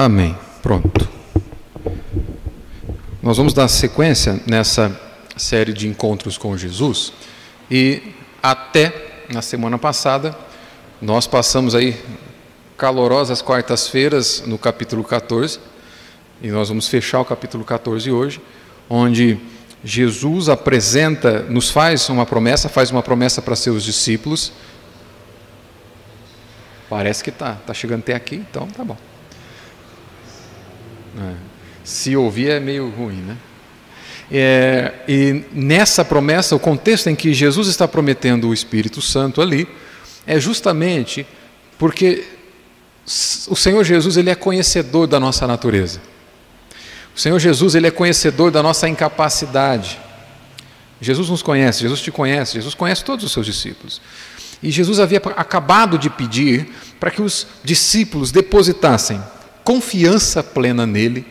Amém. Pronto. Nós vamos dar sequência nessa série de encontros com Jesus e até na semana passada nós passamos aí calorosas quartas-feiras no capítulo 14 e nós vamos fechar o capítulo 14 hoje, onde Jesus apresenta, nos faz uma promessa, faz uma promessa para seus discípulos. Parece que tá, tá chegando até aqui, então tá bom. É. Se ouvir é meio ruim, né? É, e nessa promessa, o contexto em que Jesus está prometendo o Espírito Santo ali, é justamente porque o Senhor Jesus ele é conhecedor da nossa natureza. O Senhor Jesus ele é conhecedor da nossa incapacidade. Jesus nos conhece, Jesus te conhece, Jesus conhece todos os seus discípulos. E Jesus havia acabado de pedir para que os discípulos depositassem confiança plena nele.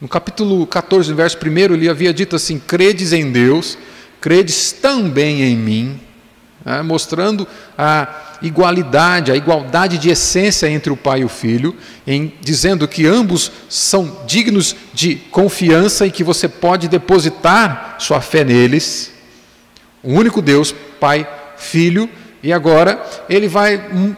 No capítulo 14, verso 1, ele havia dito assim: Credes em Deus, credes também em mim, né? mostrando a igualdade, a igualdade de essência entre o Pai e o Filho, em dizendo que ambos são dignos de confiança e que você pode depositar sua fé neles. O único Deus, Pai, Filho, e agora ele vai, hum,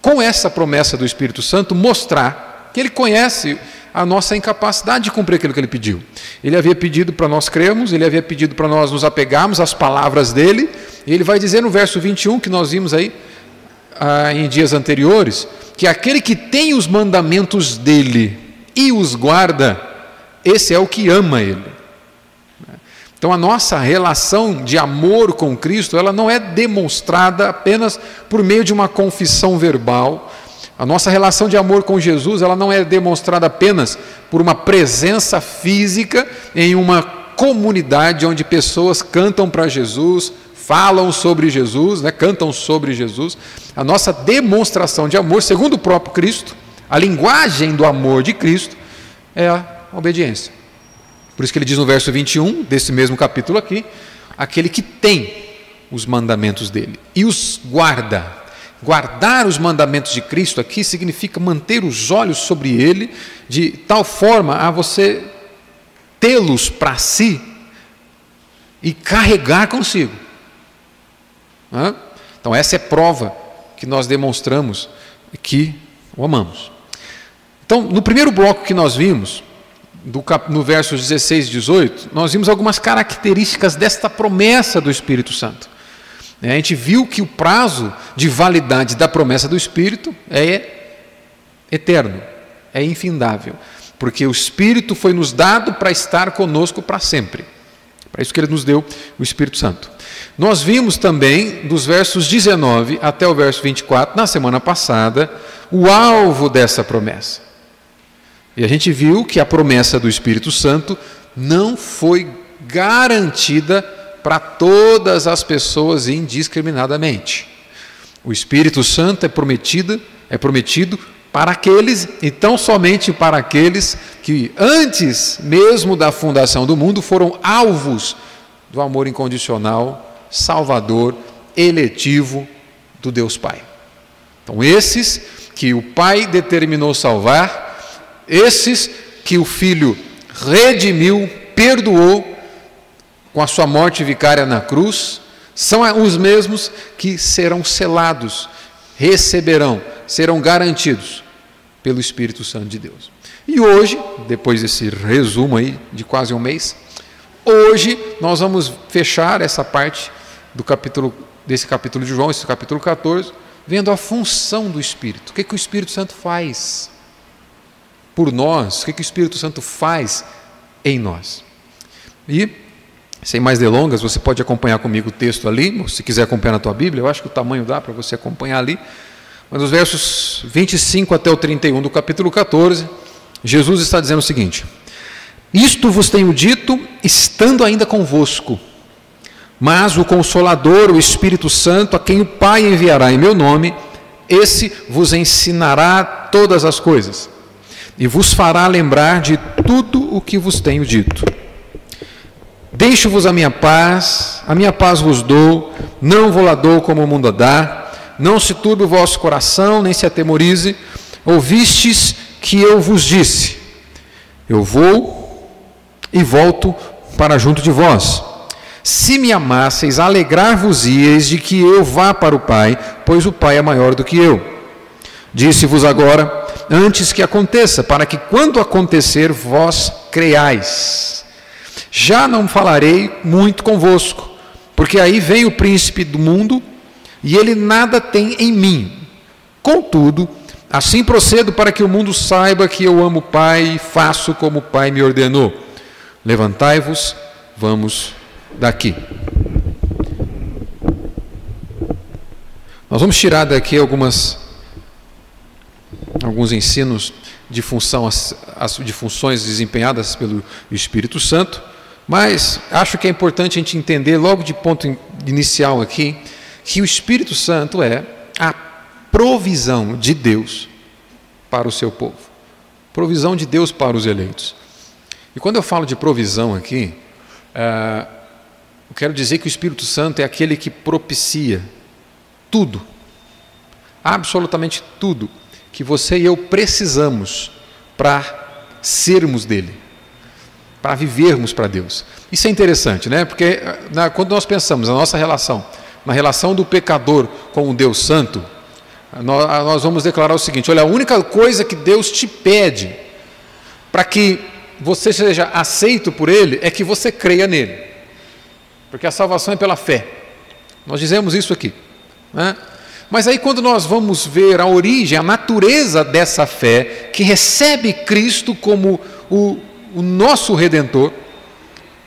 com essa promessa do Espírito Santo, mostrar ele conhece a nossa incapacidade de cumprir aquilo que ele pediu. Ele havia pedido para nós crermos, ele havia pedido para nós nos apegarmos às palavras dele, e ele vai dizer no verso 21 que nós vimos aí ah, em dias anteriores, que aquele que tem os mandamentos dele e os guarda, esse é o que ama ele. Então a nossa relação de amor com Cristo, ela não é demonstrada apenas por meio de uma confissão verbal, a nossa relação de amor com Jesus, ela não é demonstrada apenas por uma presença física em uma comunidade onde pessoas cantam para Jesus, falam sobre Jesus, né, cantam sobre Jesus. A nossa demonstração de amor, segundo o próprio Cristo, a linguagem do amor de Cristo é a obediência. Por isso que ele diz no verso 21 desse mesmo capítulo aqui, aquele que tem os mandamentos dele e os guarda, Guardar os mandamentos de Cristo aqui significa manter os olhos sobre Ele, de tal forma a você tê-los para si e carregar consigo. Então, essa é prova que nós demonstramos que o amamos. Então, no primeiro bloco que nós vimos, no versos 16 e 18, nós vimos algumas características desta promessa do Espírito Santo. Né, a gente viu que o prazo de validade da promessa do Espírito é eterno, é infindável, porque o Espírito foi nos dado para estar conosco para sempre. Para isso que ele nos deu o Espírito Santo. Nós vimos também, dos versos 19 até o verso 24, na semana passada, o alvo dessa promessa. E a gente viu que a promessa do Espírito Santo não foi garantida para todas as pessoas indiscriminadamente. O Espírito Santo é prometido, é prometido para aqueles, e tão somente para aqueles que antes mesmo da fundação do mundo foram alvos do amor incondicional, salvador, eletivo do Deus Pai. Então, esses que o Pai determinou salvar, esses que o Filho redimiu, perdoou com a sua morte vicária na cruz, são os mesmos que serão selados, receberão, serão garantidos pelo Espírito Santo de Deus. E hoje, depois desse resumo aí de quase um mês, hoje nós vamos fechar essa parte do capítulo desse capítulo de João, esse capítulo 14, vendo a função do Espírito. O que, que o Espírito Santo faz por nós? O que, que o Espírito Santo faz em nós? E sem mais delongas, você pode acompanhar comigo o texto ali, se quiser acompanhar na tua Bíblia, eu acho que o tamanho dá para você acompanhar ali. Mas os versos 25 até o 31 do capítulo 14, Jesus está dizendo o seguinte: Isto vos tenho dito, estando ainda convosco, mas o Consolador, o Espírito Santo, a quem o Pai enviará em meu nome, esse vos ensinará todas as coisas, e vos fará lembrar de tudo o que vos tenho dito. Deixo-vos a minha paz, a minha paz vos dou, não vou lá dou como o mundo dá, não se turbe o vosso coração, nem se atemorize. Ouvistes que eu vos disse: Eu vou e volto para junto de vós. Se me amasseis, alegrar-vos-ieis de que eu vá para o Pai, pois o Pai é maior do que eu. Disse-vos agora, antes que aconteça, para que quando acontecer, vós creiais. Já não falarei muito convosco, porque aí vem o príncipe do mundo, e ele nada tem em mim. Contudo, assim procedo para que o mundo saiba que eu amo o Pai e faço como o Pai me ordenou. Levantai-vos, vamos daqui. Nós vamos tirar daqui algumas alguns ensinos de função de funções desempenhadas pelo Espírito Santo, mas acho que é importante a gente entender logo de ponto inicial aqui que o Espírito Santo é a provisão de Deus para o seu povo. Provisão de Deus para os eleitos. E quando eu falo de provisão aqui, uh, eu quero dizer que o Espírito Santo é aquele que propicia tudo, absolutamente tudo, que você e eu precisamos para sermos dele, para vivermos para Deus. Isso é interessante, né? Porque na, quando nós pensamos na nossa relação, na relação do pecador com o Deus Santo, nós, nós vamos declarar o seguinte: olha, a única coisa que Deus te pede para que você seja aceito por Ele é que você creia nele, porque a salvação é pela fé. Nós dizemos isso aqui. Né? Mas aí, quando nós vamos ver a origem, a natureza dessa fé, que recebe Cristo como o, o nosso redentor,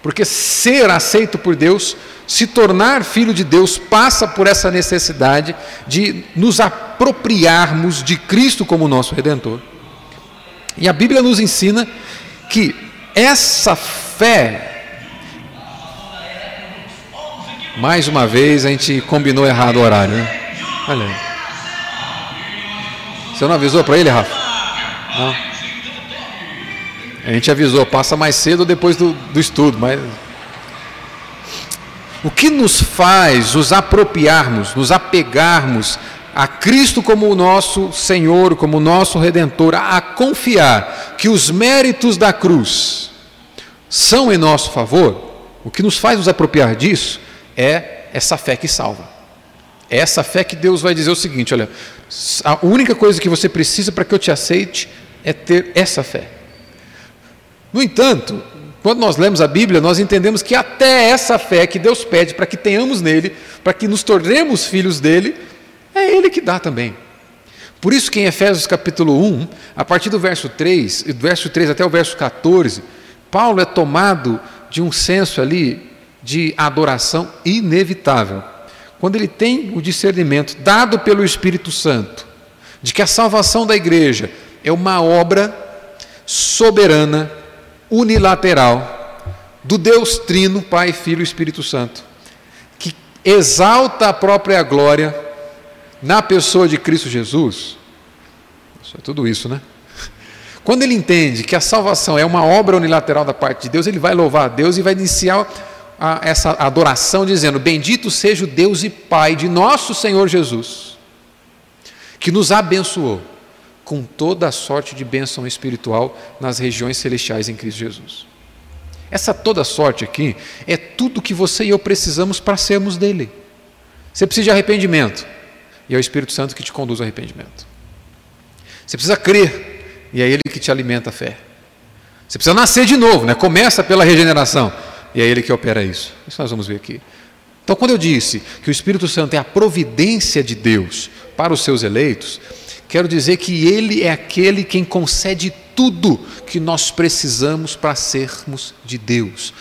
porque ser aceito por Deus, se tornar filho de Deus, passa por essa necessidade de nos apropriarmos de Cristo como nosso redentor. E a Bíblia nos ensina que essa fé, mais uma vez a gente combinou errado o horário, né? Olha aí. Você não avisou para ele, Rafa? Não. A gente avisou, passa mais cedo ou depois do, do estudo, mas. O que nos faz nos apropriarmos, nos apegarmos a Cristo como o nosso Senhor, como o nosso Redentor, a confiar que os méritos da cruz são em nosso favor, o que nos faz nos apropriar disso é essa fé que salva. É essa fé que Deus vai dizer o seguinte: olha, a única coisa que você precisa para que eu te aceite é ter essa fé. No entanto, quando nós lemos a Bíblia, nós entendemos que até essa fé que Deus pede para que tenhamos nele, para que nos tornemos filhos dele, é Ele que dá também. Por isso que em Efésios capítulo 1, a partir do verso 3, do verso 3 até o verso 14, Paulo é tomado de um senso ali de adoração inevitável quando ele tem o discernimento dado pelo Espírito Santo de que a salvação da igreja é uma obra soberana, unilateral, do Deus Trino, Pai, Filho e Espírito Santo, que exalta a própria glória na pessoa de Cristo Jesus. Isso é tudo isso, né? Quando ele entende que a salvação é uma obra unilateral da parte de Deus, ele vai louvar a Deus e vai iniciar a, essa adoração dizendo: Bendito seja o Deus e Pai de nosso Senhor Jesus, que nos abençoou com toda a sorte de bênção espiritual nas regiões celestiais em Cristo Jesus. Essa toda sorte aqui é tudo que você e eu precisamos para sermos dele. Você precisa de arrependimento, e é o Espírito Santo que te conduz ao arrependimento. Você precisa crer, e é ele que te alimenta a fé. Você precisa nascer de novo, né? começa pela regeneração. E é Ele que opera isso. Isso nós vamos ver aqui. Então, quando eu disse que o Espírito Santo é a providência de Deus para os seus eleitos, quero dizer que Ele é aquele quem concede tudo que nós precisamos para sermos de Deus,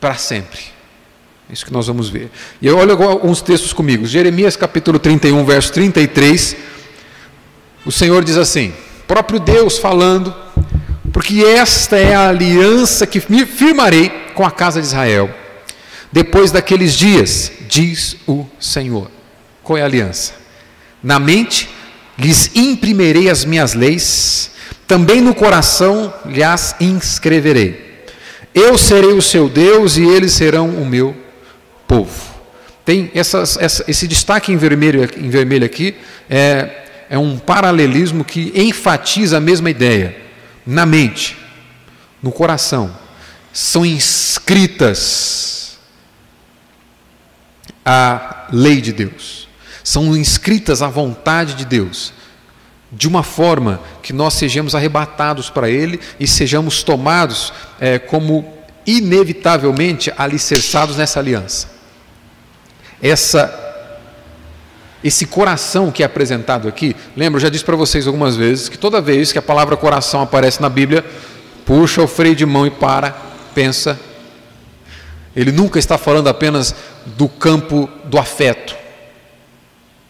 para sempre. É isso que nós vamos ver. E olha alguns textos comigo. Jeremias capítulo 31, verso 33. O Senhor diz assim: próprio Deus falando, porque esta é a aliança que me firmarei com a casa de Israel. Depois daqueles dias, diz o Senhor. Qual é a aliança? Na mente lhes imprimirei as minhas leis, também no coração lhes inscreverei. Eu serei o seu Deus e eles serão o meu povo. Tem essas, essa, esse destaque em vermelho, em vermelho aqui, é, é um paralelismo que enfatiza a mesma ideia. Na mente, no coração, são inscritas a lei de Deus, são inscritas a vontade de Deus, de uma forma que nós sejamos arrebatados para Ele e sejamos tomados é, como inevitavelmente alicerçados nessa aliança. Essa esse coração que é apresentado aqui, lembra, eu já disse para vocês algumas vezes que toda vez que a palavra coração aparece na Bíblia, puxa o freio de mão e para, pensa. Ele nunca está falando apenas do campo do afeto.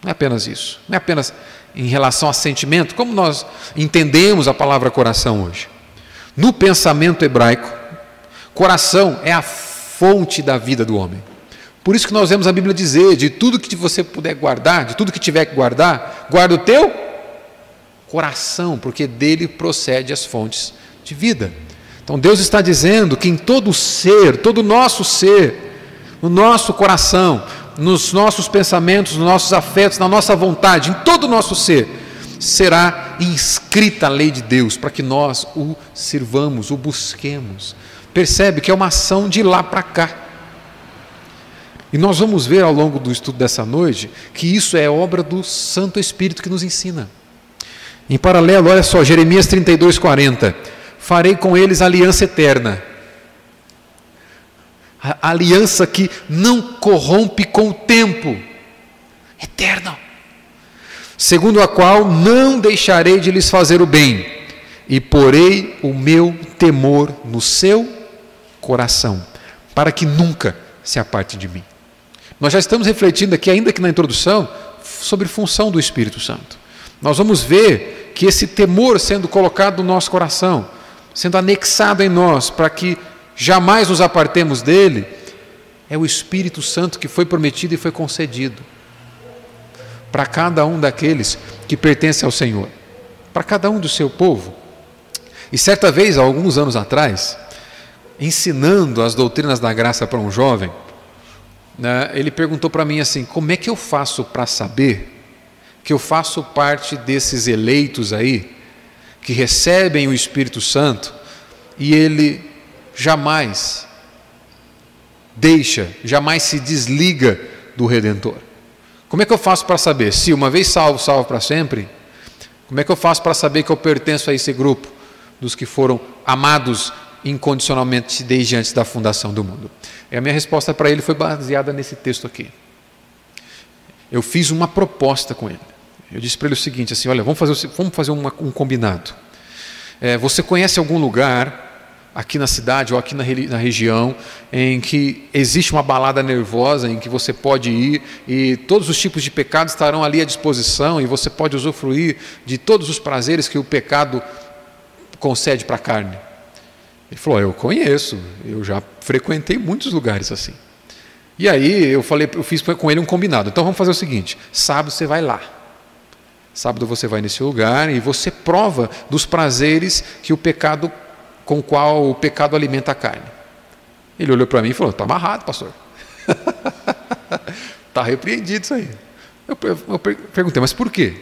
Não é apenas isso. Não é apenas em relação a sentimento, como nós entendemos a palavra coração hoje. No pensamento hebraico, coração é a fonte da vida do homem. Por isso que nós vemos a Bíblia dizer: de tudo que você puder guardar, de tudo que tiver que guardar, guarda o teu coração, porque dele procede as fontes de vida. Então Deus está dizendo que em todo ser, todo o nosso ser, no nosso coração, nos nossos pensamentos, nos nossos afetos, na nossa vontade, em todo o nosso ser, será inscrita a lei de Deus para que nós o sirvamos, o busquemos. Percebe que é uma ação de lá para cá. E nós vamos ver ao longo do estudo dessa noite que isso é obra do Santo Espírito que nos ensina. Em paralelo, olha só, Jeremias 32, 40. Farei com eles aliança eterna. A aliança que não corrompe com o tempo. Eterna. Segundo a qual não deixarei de lhes fazer o bem, e porei o meu temor no seu coração, para que nunca se aparte de mim. Nós já estamos refletindo aqui, ainda que na introdução, sobre função do Espírito Santo. Nós vamos ver que esse temor sendo colocado no nosso coração, sendo anexado em nós, para que jamais nos apartemos dele, é o Espírito Santo que foi prometido e foi concedido para cada um daqueles que pertencem ao Senhor, para cada um do seu povo. E certa vez, há alguns anos atrás, ensinando as doutrinas da graça para um jovem, né, ele perguntou para mim assim: como é que eu faço para saber que eu faço parte desses eleitos aí, que recebem o Espírito Santo e ele jamais deixa, jamais se desliga do Redentor? Como é que eu faço para saber? Se uma vez salvo, salvo para sempre? Como é que eu faço para saber que eu pertenço a esse grupo dos que foram amados incondicionalmente desde antes da fundação do mundo? E a minha resposta para ele foi baseada nesse texto aqui. Eu fiz uma proposta com ele. Eu disse para ele o seguinte: assim, olha, vamos fazer, vamos fazer uma, um combinado. É, você conhece algum lugar aqui na cidade ou aqui na, na, região em que existe uma balada nervosa em que você pode ir e todos os tipos de pecados estarão ali à disposição e você pode usufruir de todos os prazeres que o pecado concede para a carne? Ele falou: Eu conheço, eu já frequentei muitos lugares assim. E aí eu falei, eu fiz com ele um combinado. Então vamos fazer o seguinte: sábado você vai lá. Sábado você vai nesse lugar e você prova dos prazeres que o pecado com qual o pecado alimenta a carne. Ele olhou para mim e falou: Está amarrado, pastor. Está repreendido isso aí. Eu, eu, eu, perguntei, mas por quê?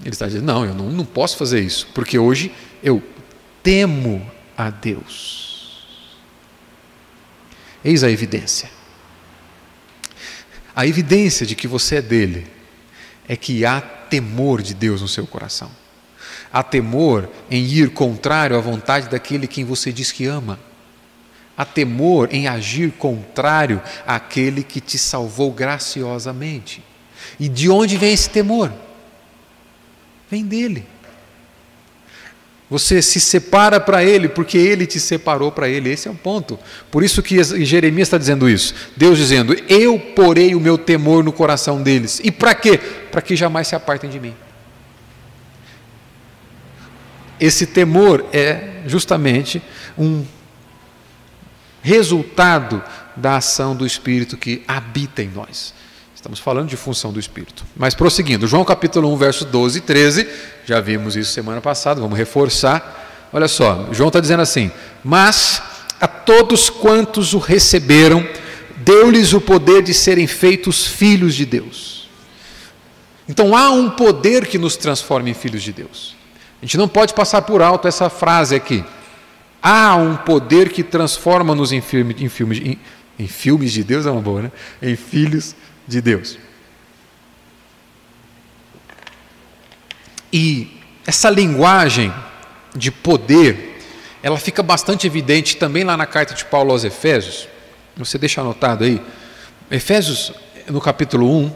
Ele está dizendo: Não, eu não, não posso fazer isso, porque hoje eu temo a Deus. Eis a evidência. A evidência de que você é dele é que há temor de Deus no seu coração. Há temor em ir contrário à vontade daquele quem você diz que ama. Há temor em agir contrário àquele que te salvou graciosamente. E de onde vem esse temor? Vem dele. Você se separa para Ele porque Ele te separou para Ele. Esse é o ponto. Por isso que Jeremias está dizendo isso. Deus dizendo: Eu porei o meu temor no coração deles. E para quê? Para que jamais se apartem de mim. Esse temor é justamente um resultado da ação do Espírito que habita em nós. Estamos falando de função do Espírito. Mas prosseguindo, João capítulo 1, versos 12 e 13, já vimos isso semana passada, vamos reforçar. Olha só, João está dizendo assim: Mas a todos quantos o receberam, deu-lhes o poder de serem feitos filhos de Deus. Então há um poder que nos transforma em filhos de Deus. A gente não pode passar por alto essa frase aqui. Há um poder que transforma-nos em, filme, em, filmes, em, em filmes de Deus, é uma boa, né? Em filhos de Deus. E essa linguagem de poder, ela fica bastante evidente também lá na carta de Paulo aos Efésios. Você deixa anotado aí. Efésios, no capítulo 1,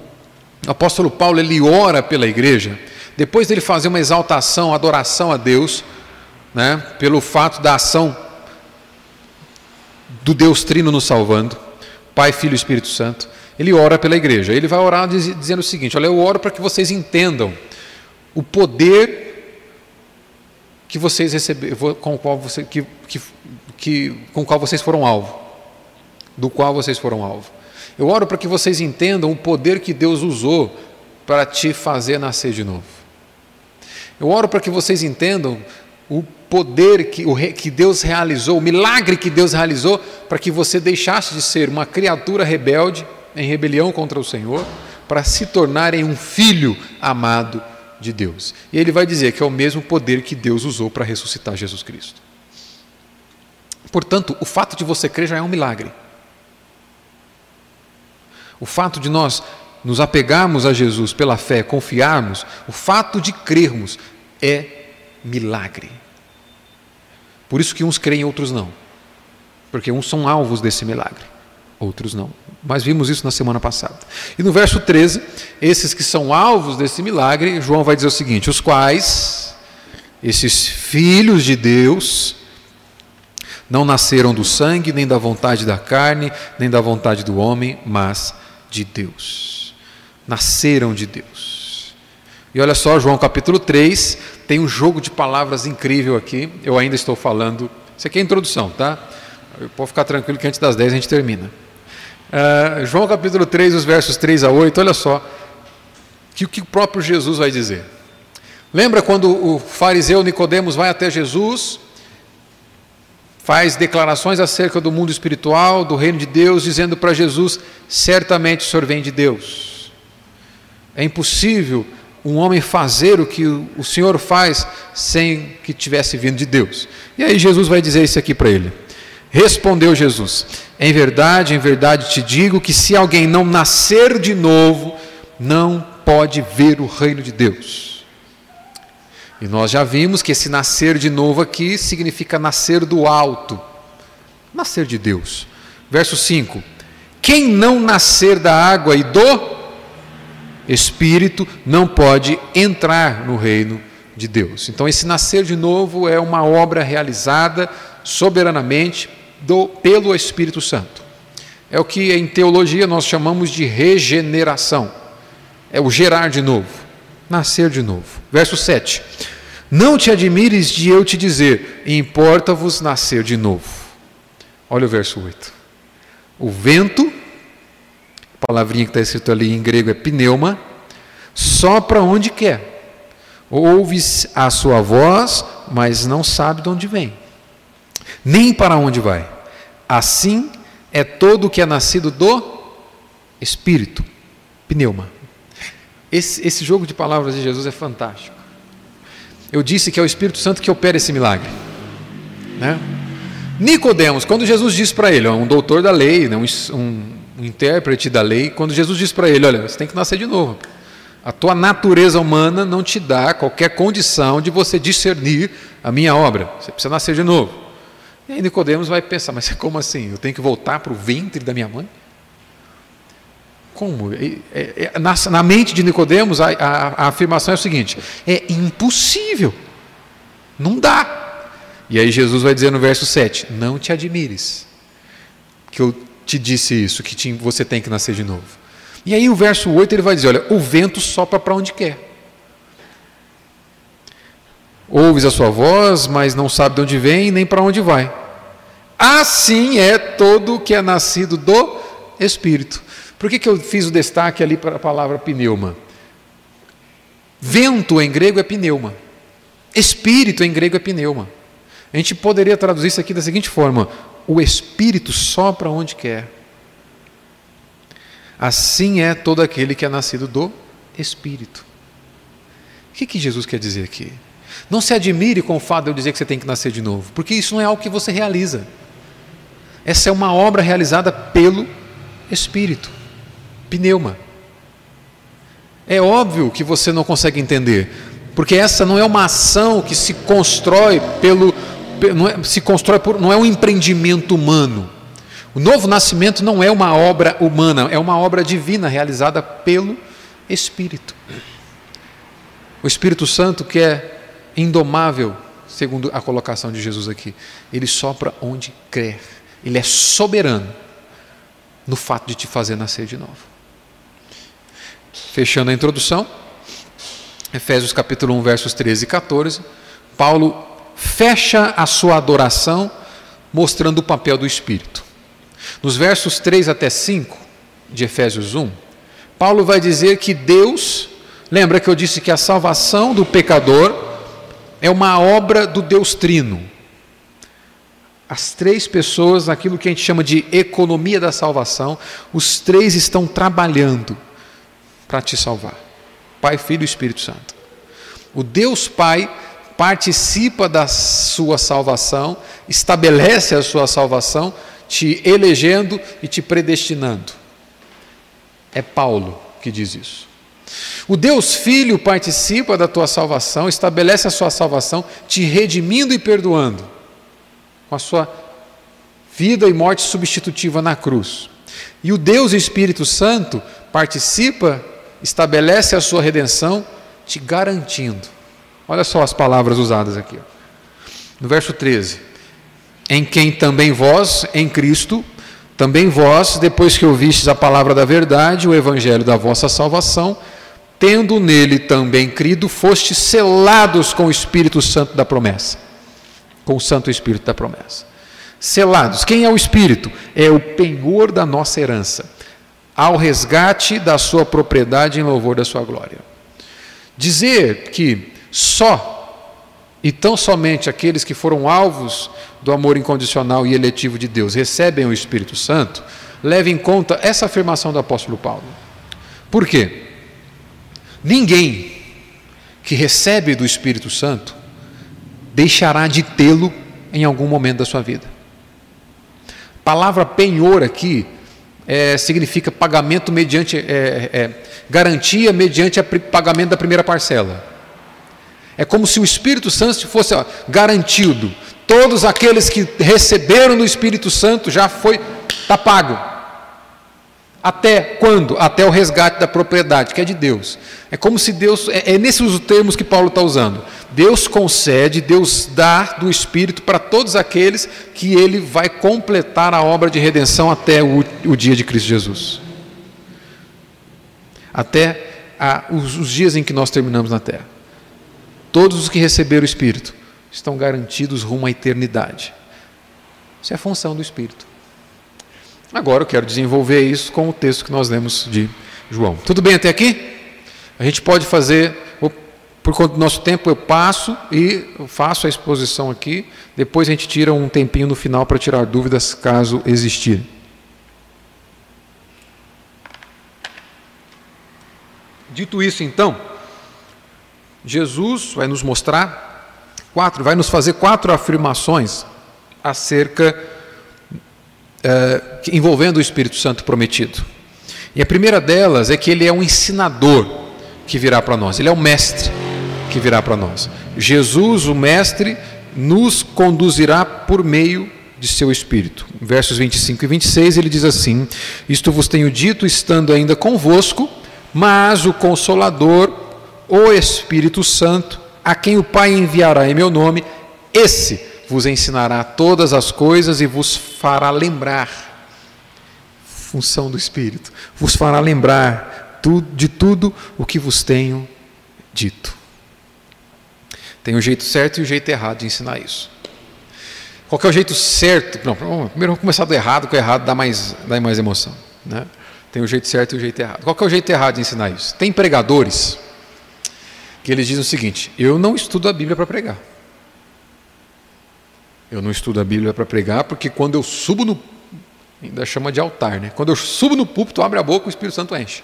o apóstolo Paulo ele ora pela igreja, depois dele fazer uma exaltação, adoração a Deus, né, pelo fato da ação do Deus Trino nos salvando, Pai, Filho e Espírito Santo, ele ora pela igreja. Ele vai orar dizendo o seguinte: Olha, eu oro para que vocês entendam o poder que vocês receberam, com o você, que, que, que, com qual vocês foram alvo, do qual vocês foram alvo. Eu oro para que vocês entendam o poder que Deus usou para te fazer nascer de novo. Eu oro para que vocês entendam o poder que, o, que Deus realizou, o milagre que Deus realizou para que você deixasse de ser uma criatura rebelde, em rebelião contra o Senhor, para se tornar em um filho amado de Deus. E ele vai dizer que é o mesmo poder que Deus usou para ressuscitar Jesus Cristo. Portanto, o fato de você crer já é um milagre. O fato de nós nos apegarmos a Jesus pela fé, confiarmos, o fato de crermos é milagre. Por isso que uns creem, outros não. Porque uns são alvos desse milagre, outros não. Mas vimos isso na semana passada. E no verso 13, esses que são alvos desse milagre, João vai dizer o seguinte: os quais, esses filhos de Deus, não nasceram do sangue, nem da vontade da carne, nem da vontade do homem, mas de Deus. Nasceram de Deus. E olha só, João capítulo 3, tem um jogo de palavras incrível aqui. Eu ainda estou falando. Isso aqui é a introdução, tá? Pode ficar tranquilo que antes das 10 a gente termina. Uh, João capítulo 3, os versos 3 a 8, olha só que o que o próprio Jesus vai dizer. Lembra quando o fariseu Nicodemos vai até Jesus, faz declarações acerca do mundo espiritual, do reino de Deus, dizendo para Jesus: certamente o Senhor vem de Deus. É impossível um homem fazer o que o Senhor faz sem que tivesse vindo de Deus. E aí Jesus vai dizer isso aqui para ele. Respondeu Jesus: Em verdade, em verdade te digo que se alguém não nascer de novo, não pode ver o reino de Deus. E nós já vimos que esse nascer de novo aqui significa nascer do alto, nascer de Deus. Verso 5: Quem não nascer da água e do Espírito não pode entrar no reino de Deus. Então, esse nascer de novo é uma obra realizada soberanamente do, pelo Espírito Santo. É o que em teologia nós chamamos de regeneração. É o gerar de novo, nascer de novo. Verso 7. Não te admires de eu te dizer, importa-vos nascer de novo. Olha o verso 8. O vento, palavrinha que está escrito ali em grego é pneuma, sopra onde quer. Ouves a sua voz, mas não sabe de onde vem nem para onde vai. Assim é todo o que é nascido do Espírito, pneuma. Esse, esse jogo de palavras de Jesus é fantástico. Eu disse que é o Espírito Santo que opera esse milagre. Né? Nicodemos, quando Jesus disse para ele, um doutor da lei, né, um, um, um intérprete da lei, quando Jesus disse para ele, olha, você tem que nascer de novo. A tua natureza humana não te dá qualquer condição de você discernir a minha obra. Você precisa nascer de novo. E aí Nicodemos vai pensar, mas como assim? Eu tenho que voltar para o ventre da minha mãe? Como? É, é, na, na, mente de Nicodemos, a, a, a afirmação é o seguinte: é impossível, não dá. E aí Jesus vai dizer no verso 7: Não te admires que eu te disse isso, que te, você tem que nascer de novo. E aí o verso 8 ele vai dizer: Olha, o vento sopra para onde quer. Ouves a sua voz, mas não sabe de onde vem nem para onde vai. Assim é todo o que é nascido do Espírito. Por que, que eu fiz o destaque ali para a palavra pneuma? Vento em grego é pneuma. Espírito em grego é pneuma. A gente poderia traduzir isso aqui da seguinte forma: o Espírito sopra onde quer. Assim é todo aquele que é nascido do Espírito. O que, que Jesus quer dizer aqui? Não se admire com o fato de eu dizer que você tem que nascer de novo, porque isso não é algo que você realiza. Essa é uma obra realizada pelo Espírito, pneuma. É óbvio que você não consegue entender, porque essa não é uma ação que se constrói pelo, não é, se constrói por, não é um empreendimento humano. O novo nascimento não é uma obra humana, é uma obra divina realizada pelo Espírito. O Espírito Santo que é indomável, segundo a colocação de Jesus aqui, ele sopra onde crer. Ele é soberano no fato de te fazer nascer de novo. Fechando a introdução, Efésios capítulo 1, versos 13 e 14, Paulo fecha a sua adoração mostrando o papel do Espírito. Nos versos 3 até 5 de Efésios 1, Paulo vai dizer que Deus, lembra que eu disse que a salvação do pecador é uma obra do Deus Trino. As três pessoas, aquilo que a gente chama de economia da salvação, os três estão trabalhando para te salvar: Pai, Filho e Espírito Santo. O Deus Pai participa da sua salvação, estabelece a sua salvação, te elegendo e te predestinando. É Paulo que diz isso. O Deus Filho participa da tua salvação, estabelece a sua salvação, te redimindo e perdoando, com a sua vida e morte substitutiva na cruz. E o Deus Espírito Santo participa, estabelece a sua redenção, te garantindo. Olha só as palavras usadas aqui. No verso 13: Em quem também vós, em Cristo, também vós, depois que ouvistes a palavra da verdade, o evangelho da vossa salvação, tendo nele também crido, fostes selados com o Espírito Santo da promessa. Com o Santo Espírito da promessa. Selados. Quem é o Espírito? É o penhor da nossa herança, ao resgate da sua propriedade em louvor da sua glória. Dizer que só e tão somente aqueles que foram alvos do amor incondicional e eletivo de Deus recebem o Espírito Santo, leve em conta essa afirmação do apóstolo Paulo. Por quê? Ninguém que recebe do Espírito Santo deixará de tê-lo em algum momento da sua vida. A palavra penhor aqui é, significa pagamento mediante, é, é, garantia mediante pagamento da primeira parcela. É como se o Espírito Santo fosse ó, garantido. Todos aqueles que receberam do Espírito Santo já foi, está pago. Até quando? Até o resgate da propriedade, que é de Deus. É como se Deus, é, é nesses termos que Paulo está usando. Deus concede, Deus dá do Espírito para todos aqueles que Ele vai completar a obra de redenção até o, o dia de Cristo Jesus. Até a, os, os dias em que nós terminamos na terra. Todos os que receberam o Espírito estão garantidos rumo à eternidade. Isso é a função do Espírito. Agora eu quero desenvolver isso com o texto que nós lemos de João. Tudo bem até aqui? A gente pode fazer, por conta do nosso tempo, eu passo e faço a exposição aqui. Depois a gente tira um tempinho no final para tirar dúvidas, caso existirem. Dito isso, então, Jesus vai nos mostrar quatro, vai nos fazer quatro afirmações acerca é, envolvendo o Espírito Santo prometido. E a primeira delas é que ele é um ensinador que virá para nós, ele é o um mestre que virá para nós. Jesus, o mestre, nos conduzirá por meio de seu Espírito. Versos 25 e 26 ele diz assim: Isto vos tenho dito estando ainda convosco, mas o Consolador, o Espírito Santo, a quem o Pai enviará em meu nome, esse vos ensinará todas as coisas e vos fará lembrar. Função do Espírito, vos fará lembrar de tudo o que vos tenho dito. Tem o jeito certo e o jeito errado de ensinar isso. Qual é o jeito certo? Não, primeiro vamos começar do errado, que o errado dá mais, dá mais emoção. Né? Tem o jeito certo e o jeito errado. Qual é o jeito errado de ensinar isso? Tem pregadores que eles dizem o seguinte: eu não estudo a Bíblia para pregar. Eu não estudo a Bíblia para pregar, porque quando eu subo no. ainda chama de altar, né? Quando eu subo no púlpito, abre a boca, o Espírito Santo enche.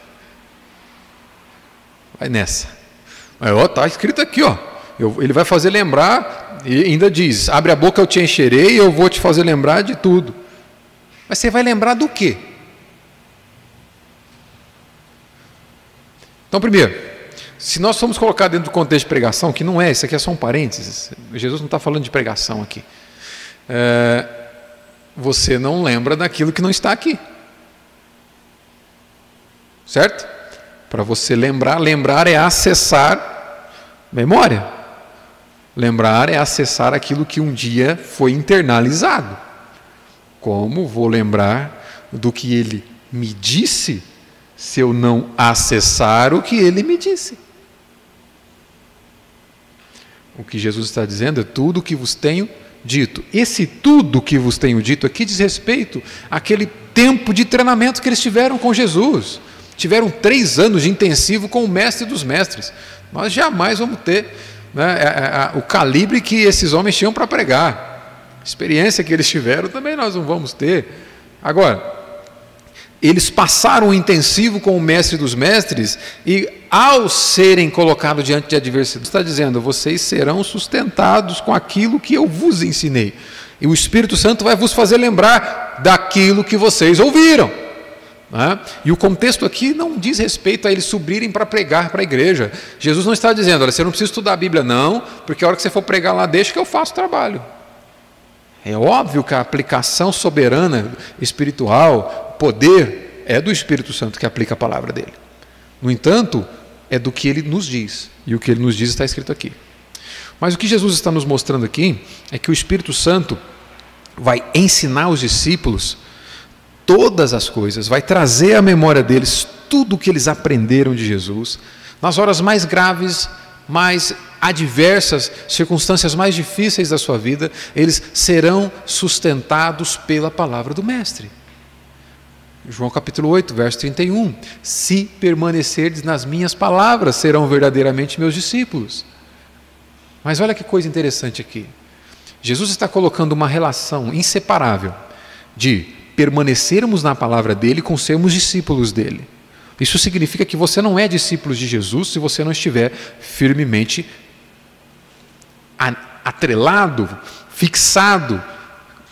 Vai nessa. Está escrito aqui, ó. Eu, ele vai fazer lembrar, e ainda diz: abre a boca, eu te encherei, eu vou te fazer lembrar de tudo. Mas você vai lembrar do quê? Então, primeiro, se nós formos colocar dentro do contexto de pregação, que não é, isso aqui é só um parênteses, Jesus não está falando de pregação aqui. É, você não lembra daquilo que não está aqui. Certo? Para você lembrar, lembrar é acessar memória. Lembrar é acessar aquilo que um dia foi internalizado. Como vou lembrar do que ele me disse se eu não acessar o que ele me disse? O que Jesus está dizendo é tudo o que vos tenho dito. Esse tudo que vos tenho dito aqui diz respeito àquele tempo de treinamento que eles tiveram com Jesus. Tiveram três anos de intensivo com o mestre dos mestres. Nós jamais vamos ter né, a, a, o calibre que esses homens tinham para pregar. A experiência que eles tiveram também nós não vamos ter. Agora, eles passaram um intensivo com o mestre dos mestres e, ao serem colocados diante de adversidade, está dizendo: vocês serão sustentados com aquilo que eu vos ensinei. E o Espírito Santo vai vos fazer lembrar daquilo que vocês ouviram. Né? E o contexto aqui não diz respeito a eles subirem para pregar para a igreja. Jesus não está dizendo: olha, você não precisa estudar a Bíblia, não, porque a hora que você for pregar lá, deixa que eu faço o trabalho. É óbvio que a aplicação soberana espiritual, poder é do Espírito Santo que aplica a palavra dele. No entanto, é do que ele nos diz. E o que ele nos diz está escrito aqui. Mas o que Jesus está nos mostrando aqui é que o Espírito Santo vai ensinar os discípulos todas as coisas, vai trazer à memória deles tudo o que eles aprenderam de Jesus, nas horas mais graves, mais adversas, circunstâncias mais difíceis da sua vida, eles serão sustentados pela palavra do Mestre. João capítulo 8, verso 31. Se permanecerdes nas minhas palavras, serão verdadeiramente meus discípulos. Mas olha que coisa interessante aqui. Jesus está colocando uma relação inseparável de permanecermos na palavra dele com sermos discípulos dele. Isso significa que você não é discípulo de Jesus se você não estiver firmemente atrelado, fixado,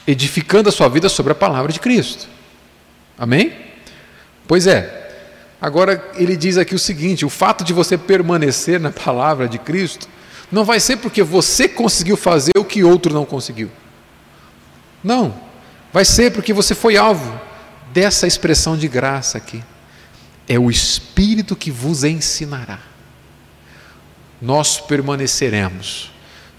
edificando a sua vida sobre a palavra de Cristo. Amém? Pois é. Agora ele diz aqui o seguinte: o fato de você permanecer na palavra de Cristo não vai ser porque você conseguiu fazer o que outro não conseguiu. Não. Vai ser porque você foi alvo dessa expressão de graça aqui. É o Espírito que vos ensinará. Nós permaneceremos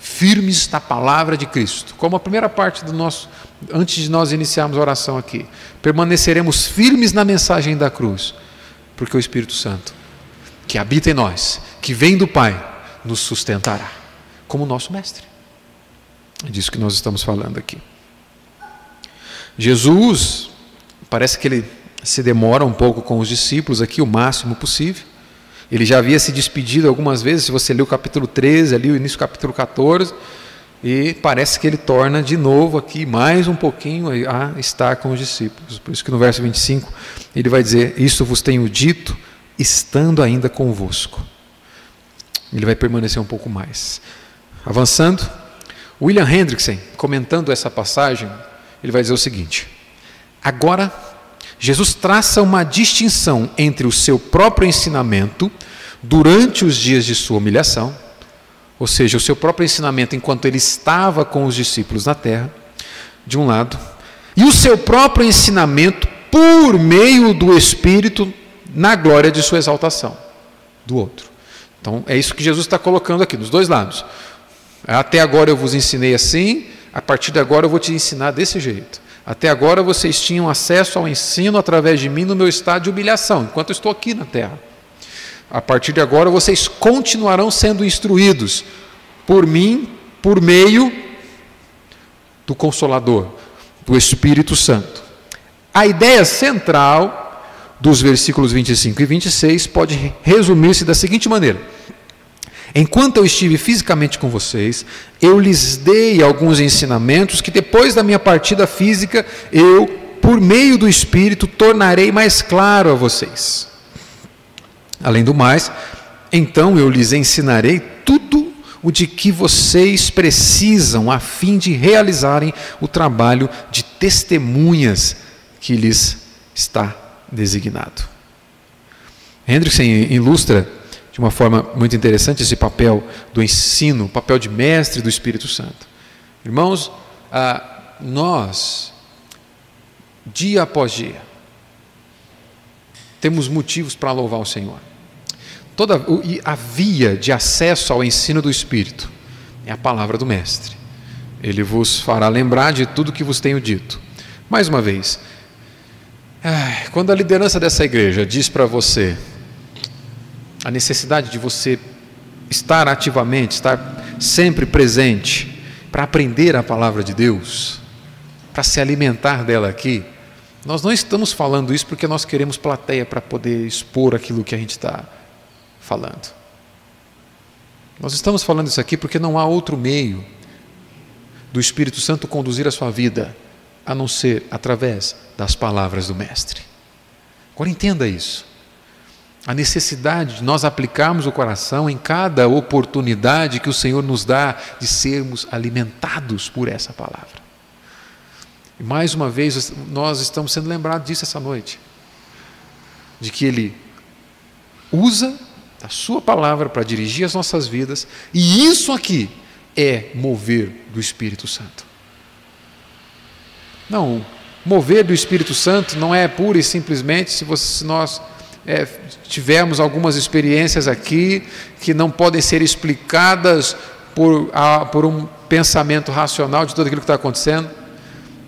firmes na palavra de Cristo, como a primeira parte do nosso antes de nós iniciarmos a oração aqui, permaneceremos firmes na mensagem da cruz, porque o Espírito Santo, que habita em nós, que vem do Pai, nos sustentará, como nosso Mestre. É disso que nós estamos falando aqui. Jesus, parece que ele se demora um pouco com os discípulos aqui, o máximo possível. Ele já havia se despedido algumas vezes, se você lê o capítulo 13, ali o início do capítulo 14, e parece que ele torna de novo aqui mais um pouquinho a estar com os discípulos. Por isso que no verso 25 ele vai dizer: Isso vos tenho dito, estando ainda convosco. Ele vai permanecer um pouco mais. Avançando, William Hendrickson, comentando essa passagem, ele vai dizer o seguinte: Agora, Jesus traça uma distinção entre o seu próprio ensinamento durante os dias de sua humilhação ou seja, o seu próprio ensinamento enquanto ele estava com os discípulos na terra, de um lado, e o seu próprio ensinamento por meio do Espírito na glória de sua exaltação, do outro. Então é isso que Jesus está colocando aqui, dos dois lados. Até agora eu vos ensinei assim, a partir de agora eu vou te ensinar desse jeito. Até agora vocês tinham acesso ao ensino através de mim no meu estado de humilhação, enquanto eu estou aqui na terra. A partir de agora vocês continuarão sendo instruídos por mim, por meio do Consolador, do Espírito Santo. A ideia central dos versículos 25 e 26 pode resumir-se da seguinte maneira: Enquanto eu estive fisicamente com vocês, eu lhes dei alguns ensinamentos que depois da minha partida física eu, por meio do Espírito, tornarei mais claro a vocês. Além do mais, Então eu lhes ensinarei tudo o de que vocês precisam a fim de realizarem o trabalho de testemunhas que lhes está designado. Hendrickson ilustra de uma forma muito interessante esse papel do ensino, o papel de mestre do Espírito Santo. Irmãos, ah, nós, dia após dia, temos motivos para louvar o Senhor. Toda a via de acesso ao ensino do Espírito é a palavra do Mestre. Ele vos fará lembrar de tudo que vos tenho dito. Mais uma vez, quando a liderança dessa igreja diz para você a necessidade de você estar ativamente, estar sempre presente, para aprender a palavra de Deus, para se alimentar dela aqui, nós não estamos falando isso porque nós queremos plateia para poder expor aquilo que a gente está falando. Nós estamos falando isso aqui porque não há outro meio do Espírito Santo conduzir a sua vida a não ser através das palavras do Mestre. Agora entenda isso. A necessidade de nós aplicarmos o coração em cada oportunidade que o Senhor nos dá de sermos alimentados por essa palavra. E mais uma vez, nós estamos sendo lembrados disso essa noite. De que Ele usa a Sua palavra para dirigir as nossas vidas, e isso aqui é mover do Espírito Santo. Não, mover do Espírito Santo não é pura e simplesmente se, você, se nós é, tivermos algumas experiências aqui que não podem ser explicadas por, a, por um pensamento racional de tudo aquilo que está acontecendo.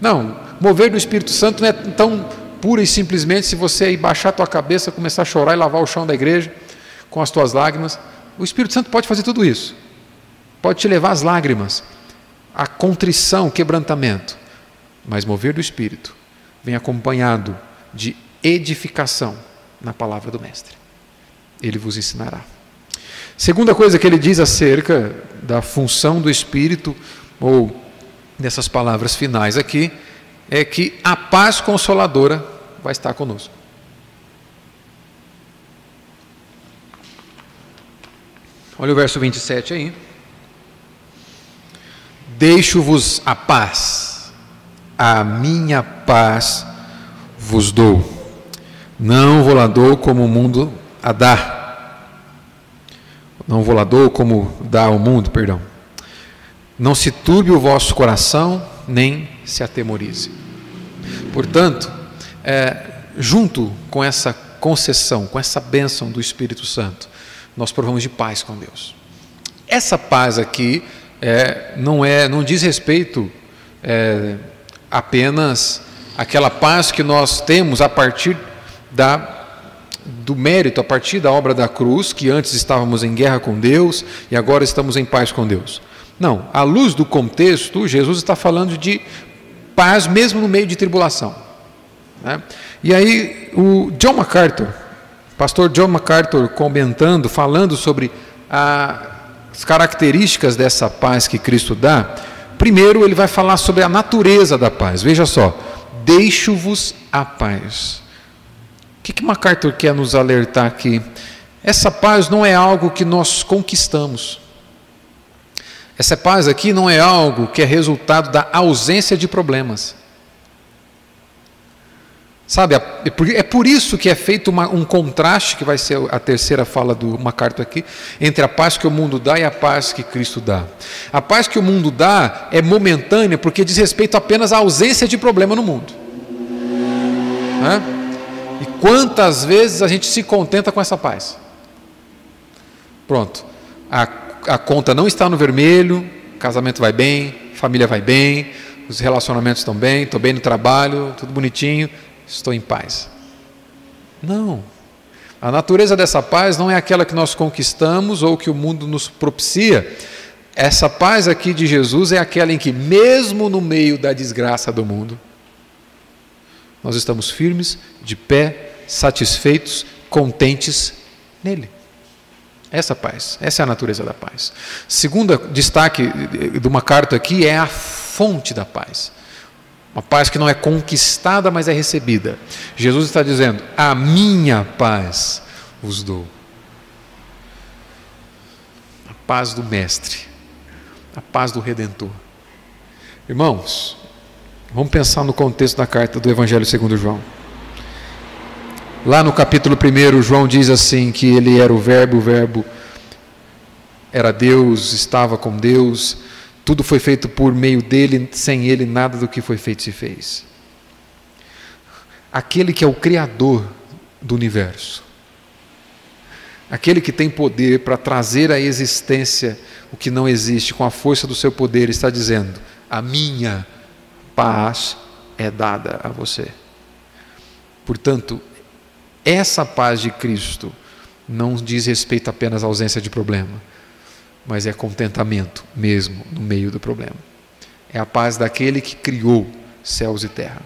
Não, mover do Espírito Santo não é tão pura e simplesmente se você baixar a tua cabeça, começar a chorar e lavar o chão da igreja com as tuas lágrimas. O Espírito Santo pode fazer tudo isso. Pode te levar às lágrimas, à contrição, quebrantamento. Mas mover do Espírito vem acompanhado de edificação na palavra do Mestre. Ele vos ensinará. Segunda coisa que ele diz acerca da função do Espírito, ou dessas palavras finais aqui, é que a paz consoladora vai estar conosco. Olha o verso 27 aí. Deixo-vos a paz, a minha paz vos dou. Não dou como o mundo a dá. Não dou como dá ao mundo, perdão. Não se turbe o vosso coração, nem se atemorize. Portanto, é, junto com essa concessão, com essa bênção do Espírito Santo, nós provamos de paz com Deus. Essa paz aqui é, não é, não diz respeito é, apenas aquela paz que nós temos a partir da do mérito, a partir da obra da cruz, que antes estávamos em guerra com Deus e agora estamos em paz com Deus. Não, à luz do contexto, Jesus está falando de paz mesmo no meio de tribulação. Né? E aí, o John MacArthur, pastor John MacArthur, comentando, falando sobre as características dessa paz que Cristo dá, primeiro ele vai falar sobre a natureza da paz. Veja só, deixo-vos a paz. O que, que MacArthur quer nos alertar aqui? Essa paz não é algo que nós conquistamos. Essa paz aqui não é algo que é resultado da ausência de problemas. Sabe, é, é por isso que é feito uma, um contraste, que vai ser a terceira fala do MacArthur aqui, entre a paz que o mundo dá e a paz que Cristo dá. A paz que o mundo dá é momentânea porque diz respeito apenas à ausência de problema no mundo. Né? E quantas vezes a gente se contenta com essa paz? Pronto. A a conta não está no vermelho, casamento vai bem, família vai bem, os relacionamentos estão bem, estou bem no trabalho, tudo bonitinho, estou em paz. Não. A natureza dessa paz não é aquela que nós conquistamos ou que o mundo nos propicia. Essa paz aqui de Jesus é aquela em que, mesmo no meio da desgraça do mundo, nós estamos firmes, de pé, satisfeitos, contentes nele. Essa paz, essa é a natureza da paz. Segundo destaque de uma carta aqui é a fonte da paz. Uma paz que não é conquistada, mas é recebida. Jesus está dizendo: A minha paz vos dou. paz do Mestre, a paz do Redentor. Irmãos, vamos pensar no contexto da carta do Evangelho segundo João. Lá no capítulo 1, João diz assim: que ele era o Verbo, o Verbo era Deus, estava com Deus, tudo foi feito por meio dele, sem ele nada do que foi feito se fez. Aquele que é o Criador do universo, aquele que tem poder para trazer à existência o que não existe com a força do seu poder, está dizendo: A minha paz é dada a você. Portanto, essa paz de Cristo não diz respeito apenas à ausência de problema, mas é contentamento mesmo no meio do problema. É a paz daquele que criou céus e terra.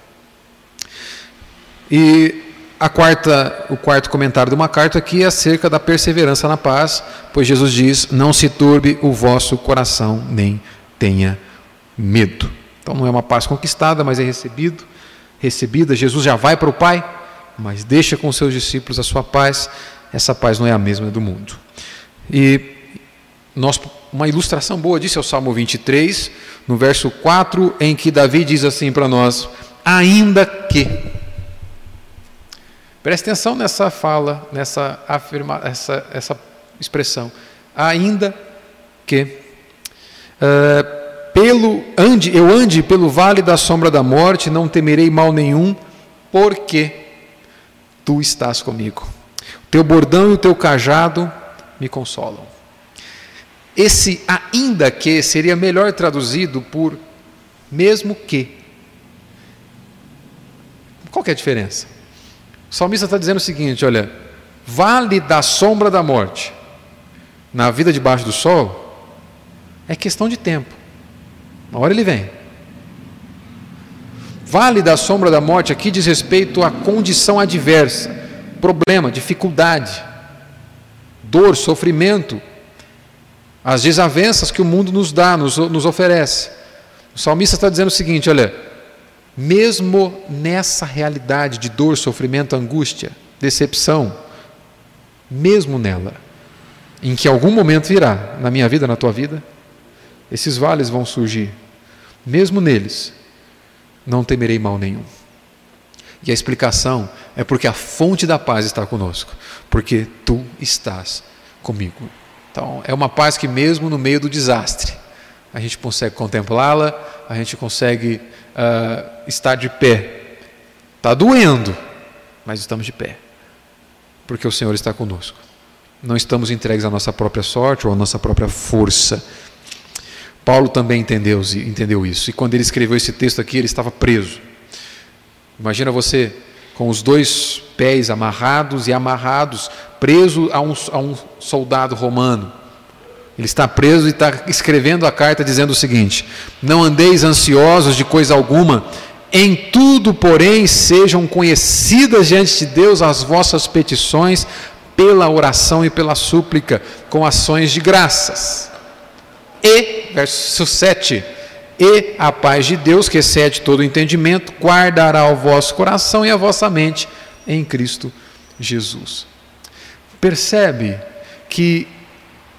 E a quarta, o quarto comentário de uma carta aqui é acerca da perseverança na paz, pois Jesus diz: Não se turbe o vosso coração, nem tenha medo. Então não é uma paz conquistada, mas é recebido, recebida. Jesus já vai para o Pai, mas deixa com seus discípulos a sua paz. Essa paz não é a mesma do mundo. E nós, uma ilustração boa disso é o Salmo 23, no verso 4, em que Davi diz assim para nós: Ainda que. Preste atenção nessa fala, nessa afirma, essa, essa expressão. Ainda que. Uh, pelo ande, eu ande pelo vale da sombra da morte, não temerei mal nenhum, porque tu estás comigo. O teu bordão e o teu cajado me consolam. Esse ainda que seria melhor traduzido por mesmo que. Qual é a diferença? O salmista está dizendo o seguinte: olha, vale da sombra da morte na vida debaixo do sol é questão de tempo. Uma hora ele vem. Vale da sombra da morte aqui diz respeito à condição adversa, problema, dificuldade, dor, sofrimento, as desavenças que o mundo nos dá, nos, nos oferece. O salmista está dizendo o seguinte: olha, mesmo nessa realidade de dor, sofrimento, angústia, decepção, mesmo nela, em que algum momento virá, na minha vida, na tua vida, esses vales vão surgir, mesmo neles, não temerei mal nenhum. E a explicação é porque a fonte da paz está conosco, porque tu estás comigo. Então, é uma paz que, mesmo no meio do desastre, a gente consegue contemplá-la, a gente consegue uh, estar de pé. Está doendo, mas estamos de pé, porque o Senhor está conosco. Não estamos entregues à nossa própria sorte ou à nossa própria força Paulo também entendeu, entendeu isso. E quando ele escreveu esse texto aqui, ele estava preso. Imagina você com os dois pés amarrados e amarrados, preso a um, a um soldado romano. Ele está preso e está escrevendo a carta dizendo o seguinte: Não andeis ansiosos de coisa alguma, em tudo, porém, sejam conhecidas diante de Deus as vossas petições, pela oração e pela súplica, com ações de graças. E, verso 7, e a paz de Deus, que excede todo o entendimento, guardará o vosso coração e a vossa mente em Cristo Jesus. Percebe que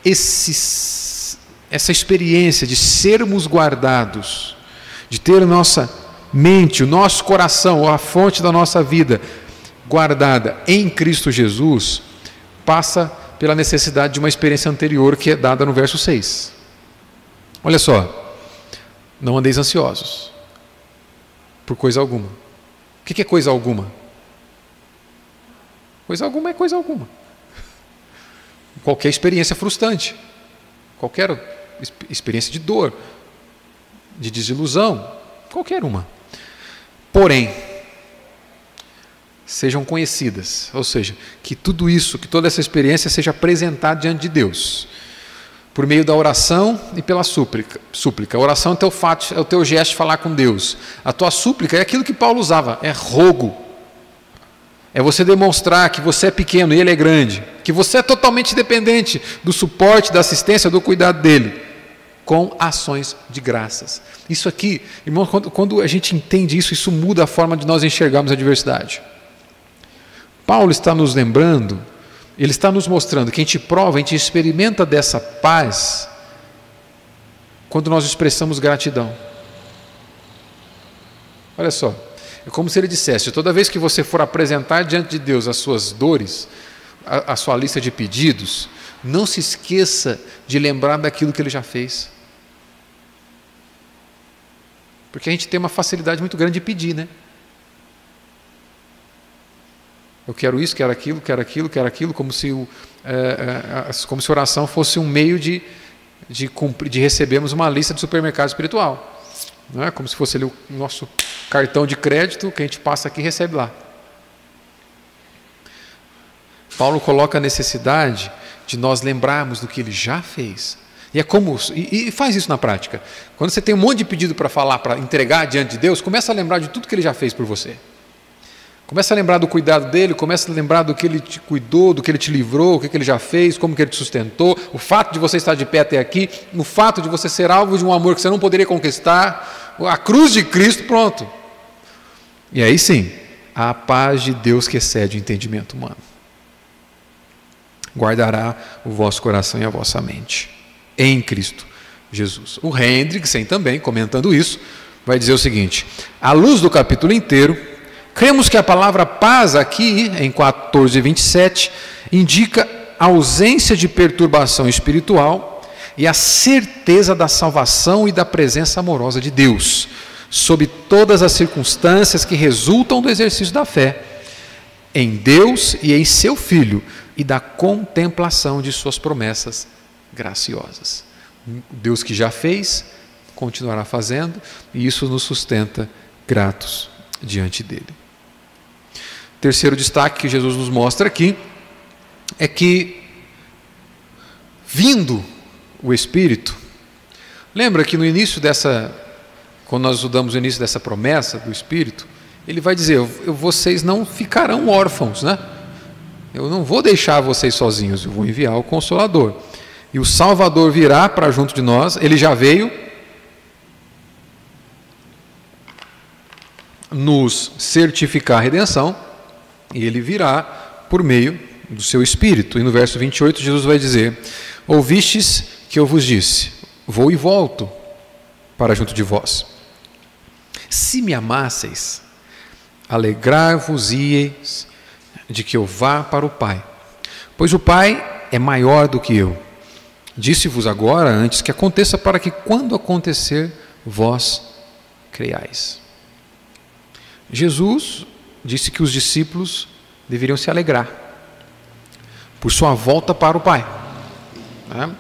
essa experiência de sermos guardados, de ter nossa mente, o nosso coração, a fonte da nossa vida guardada em Cristo Jesus, passa pela necessidade de uma experiência anterior que é dada no verso 6. Olha só, não andeis ansiosos por coisa alguma. O que é coisa alguma? Coisa alguma é coisa alguma. Qualquer experiência frustrante, qualquer experiência de dor, de desilusão, qualquer uma. Porém, sejam conhecidas, ou seja, que tudo isso, que toda essa experiência seja apresentada diante de Deus por meio da oração e pela súplica. súplica. A oração é o, teu fato, é o teu gesto de falar com Deus. A tua súplica é aquilo que Paulo usava, é rogo. É você demonstrar que você é pequeno e ele é grande, que você é totalmente dependente do suporte, da assistência, do cuidado dele, com ações de graças. Isso aqui, irmão, quando, quando a gente entende isso, isso muda a forma de nós enxergarmos a diversidade. Paulo está nos lembrando Ele está nos mostrando que a gente prova, a gente experimenta dessa paz quando nós expressamos gratidão. Olha só, é como se ele dissesse: toda vez que você for apresentar diante de Deus as suas dores, a, a sua lista de pedidos, não se esqueça de lembrar daquilo que ele já fez. Porque a gente tem uma facilidade muito grande de pedir, né? Eu quero isso, quero aquilo, quero aquilo, quero aquilo, como se, o, é, como se a oração fosse um meio de, de, cumprir, de recebermos uma lista de supermercado espiritual. Não é? Como se fosse ali o nosso cartão de crédito que a gente passa aqui e recebe lá. Paulo coloca a necessidade de nós lembrarmos do que ele já fez. E é como e, e faz isso na prática. Quando você tem um monte de pedido para falar, para entregar diante de Deus, começa a lembrar de tudo que ele já fez por você. Começa a lembrar do cuidado dele, começa a lembrar do que ele te cuidou, do que ele te livrou, o que ele já fez, como que ele te sustentou, o fato de você estar de pé até aqui, o fato de você ser alvo de um amor que você não poderia conquistar, a cruz de Cristo, pronto. E aí sim, a paz de Deus que excede o entendimento humano. Guardará o vosso coração e a vossa mente em Cristo Jesus. O Hendrickson também, comentando isso, vai dizer o seguinte: à luz do capítulo inteiro, cremos que a palavra paz aqui, em 14 e 27, indica a ausência de perturbação espiritual e a certeza da salvação e da presença amorosa de Deus, sob todas as circunstâncias que resultam do exercício da fé em Deus e em seu Filho e da contemplação de suas promessas graciosas. Deus que já fez, continuará fazendo, e isso nos sustenta gratos diante dele. Terceiro destaque que Jesus nos mostra aqui é que, vindo o Espírito, lembra que no início dessa, quando nós estudamos o início dessa promessa do Espírito, ele vai dizer: vocês não ficarão órfãos, né? Eu não vou deixar vocês sozinhos, eu vou enviar o Consolador e o Salvador virá para junto de nós, ele já veio nos certificar a redenção, e ele virá por meio do seu Espírito. E no verso 28, Jesus vai dizer: Ouvistes que eu vos disse, vou e volto para junto de vós. Se me amasseis, alegrar-vos-ieis de que eu vá para o Pai, pois o Pai é maior do que eu Disse-vos agora, antes que aconteça, para que quando acontecer, vós creiais. Jesus disse que os discípulos deveriam se alegrar por sua volta para o Pai. Né?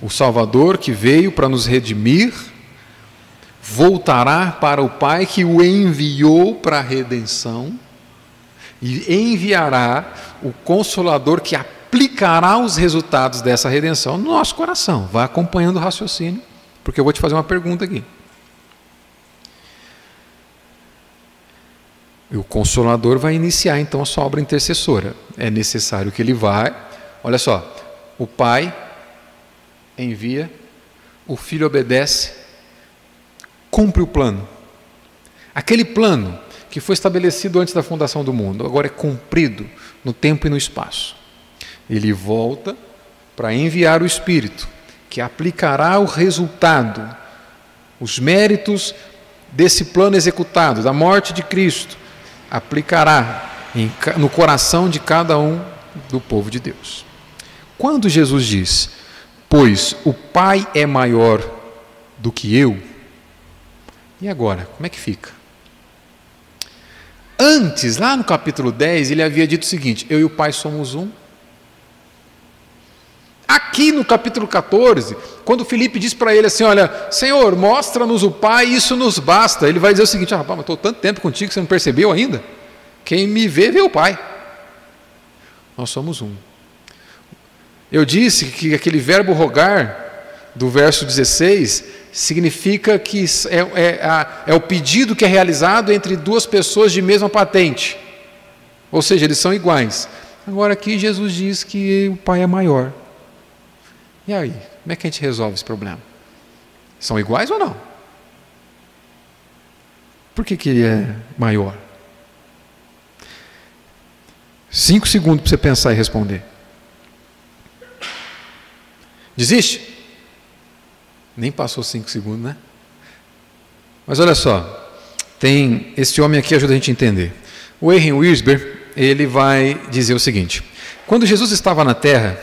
O Salvador que veio para nos redimir, voltará para o Pai que o enviou para a redenção e enviará o Consolador que aplicará os resultados dessa redenção no nosso coração. Vá acompanhando o raciocínio, porque eu vou te fazer uma pergunta aqui. O Consolador vai iniciar então a sua obra intercessora. É necessário que ele vá. Olha só, o Pai envia, o Filho obedece, cumpre o plano. Aquele plano que foi estabelecido antes da fundação do mundo, agora é cumprido no tempo e no espaço. Ele volta para enviar o Espírito, que aplicará o resultado, os méritos desse plano executado, da morte de Cristo, aplicará em, no coração de cada um do povo de Deus. Quando Jesus diz, pois o Pai é maior do que eu, e agora, como é que fica? Antes, lá no capítulo 10, ele havia dito o seguinte: Eu e o Pai somos um. Aqui no capítulo 14, quando Felipe diz para ele assim: Olha, Senhor, mostra-nos o Pai, isso nos basta. Ele vai dizer o seguinte: Ah, rapaz, estou tanto tempo contigo que você não percebeu ainda? Quem me vê, vê o Pai. Nós somos um. Eu disse que aquele verbo rogar, do verso 16, significa que é, é, é o pedido que é realizado entre duas pessoas de mesma patente. Ou seja, eles são iguais. Agora aqui Jesus diz que o Pai é maior. E aí, como é que a gente resolve esse problema? São iguais ou não? Por que, que ele é maior? Cinco segundos para você pensar e responder. Desiste? Nem passou cinco segundos, né? Mas olha só, tem esse homem aqui ajuda a gente a entender. O Erwin Wiesber, ele vai dizer o seguinte: quando Jesus estava na terra,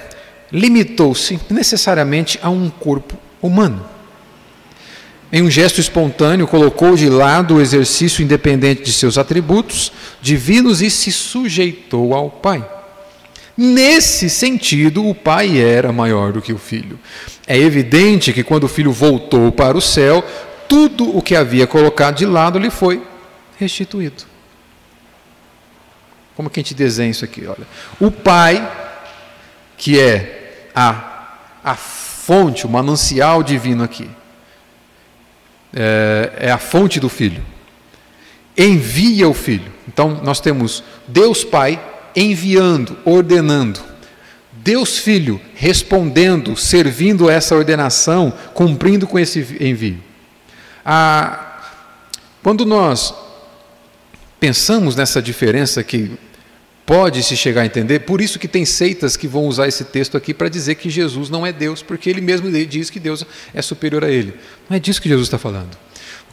limitou-se necessariamente a um corpo humano. Em um gesto espontâneo, colocou de lado o exercício independente de seus atributos divinos e se sujeitou ao Pai. Nesse sentido, o pai era maior do que o filho. É evidente que quando o filho voltou para o céu, tudo o que havia colocado de lado lhe foi restituído. Como que a gente desenha isso aqui? Olha, o pai, que é a, a fonte, o manancial divino aqui, é, é a fonte do filho, envia o filho. Então, nós temos Deus Pai enviando, ordenando. Deus Filho respondendo, servindo essa ordenação, cumprindo com esse envio. Ah, quando nós pensamos nessa diferença que pode se chegar a entender, por isso que tem seitas que vão usar esse texto aqui para dizer que Jesus não é Deus, porque ele mesmo diz que Deus é superior a ele. Não é disso que Jesus está falando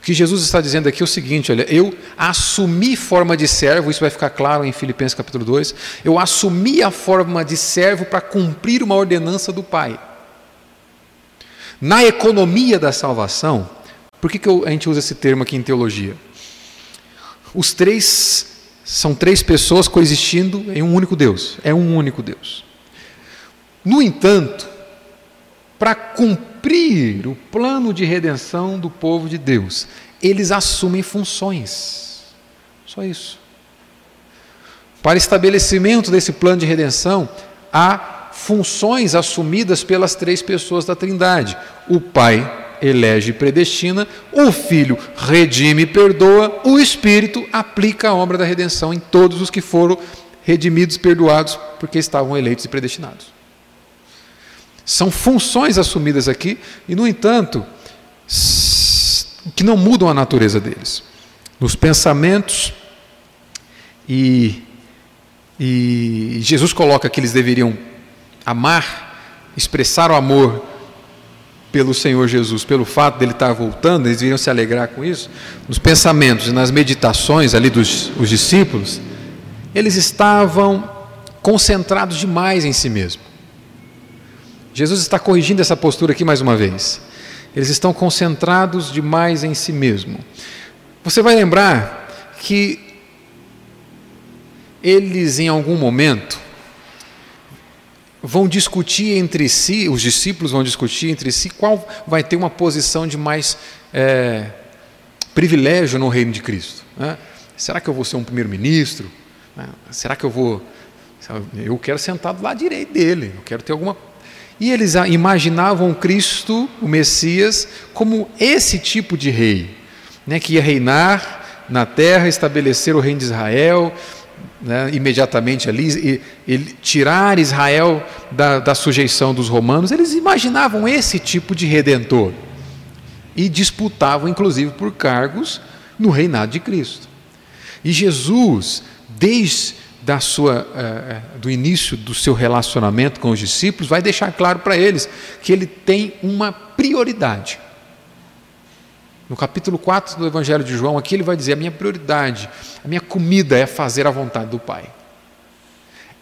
que Jesus está dizendo aqui é o seguinte: olha, eu assumi forma de servo, isso vai ficar claro em Filipenses capítulo 2. Eu assumi a forma de servo para cumprir uma ordenança do Pai. Na economia da salvação, por que, que a gente usa esse termo aqui em teologia? Os três são três pessoas coexistindo em um único Deus. É um único Deus. No entanto, para cumprir o plano de redenção do povo de Deus, eles assumem funções. Só isso. Para estabelecimento desse plano de redenção, há funções assumidas pelas três pessoas da Trindade. O Pai elege e predestina, o Filho redime e perdoa, o Espírito aplica a obra da redenção em todos os que foram redimidos, perdoados, porque estavam eleitos e predestinados. São funções assumidas aqui e, no entanto, que não mudam a natureza deles. Nos pensamentos, e, e Jesus coloca que eles deveriam amar, expressar o amor pelo Senhor Jesus, pelo fato dele estar voltando, eles deveriam se alegrar com isso. Nos pensamentos e nas meditações ali dos os discípulos, eles estavam concentrados demais em si mesmo. Jesus está corrigindo essa postura aqui mais uma vez. Eles estão concentrados demais em si mesmo. Você vai lembrar que eles, em algum momento, vão discutir entre si, os discípulos vão discutir entre si qual vai ter uma posição de mais é, privilégio no reino de Cristo. Né? Será que eu vou ser um primeiro-ministro? Né? Será que eu vou. Eu quero sentar do lado direito dele, eu quero ter alguma e eles imaginavam Cristo, o Messias, como esse tipo de rei, né, que ia reinar na terra, estabelecer o reino de Israel, né, imediatamente ali, e, tirar Israel da, da sujeição dos romanos. Eles imaginavam esse tipo de redentor e disputavam, inclusive, por cargos no reinado de Cristo. E Jesus, desde da sua, uh, do início do seu relacionamento com os discípulos, vai deixar claro para eles que ele tem uma prioridade. No capítulo 4 do Evangelho de João, aqui ele vai dizer: a minha prioridade, a minha comida é fazer a vontade do Pai.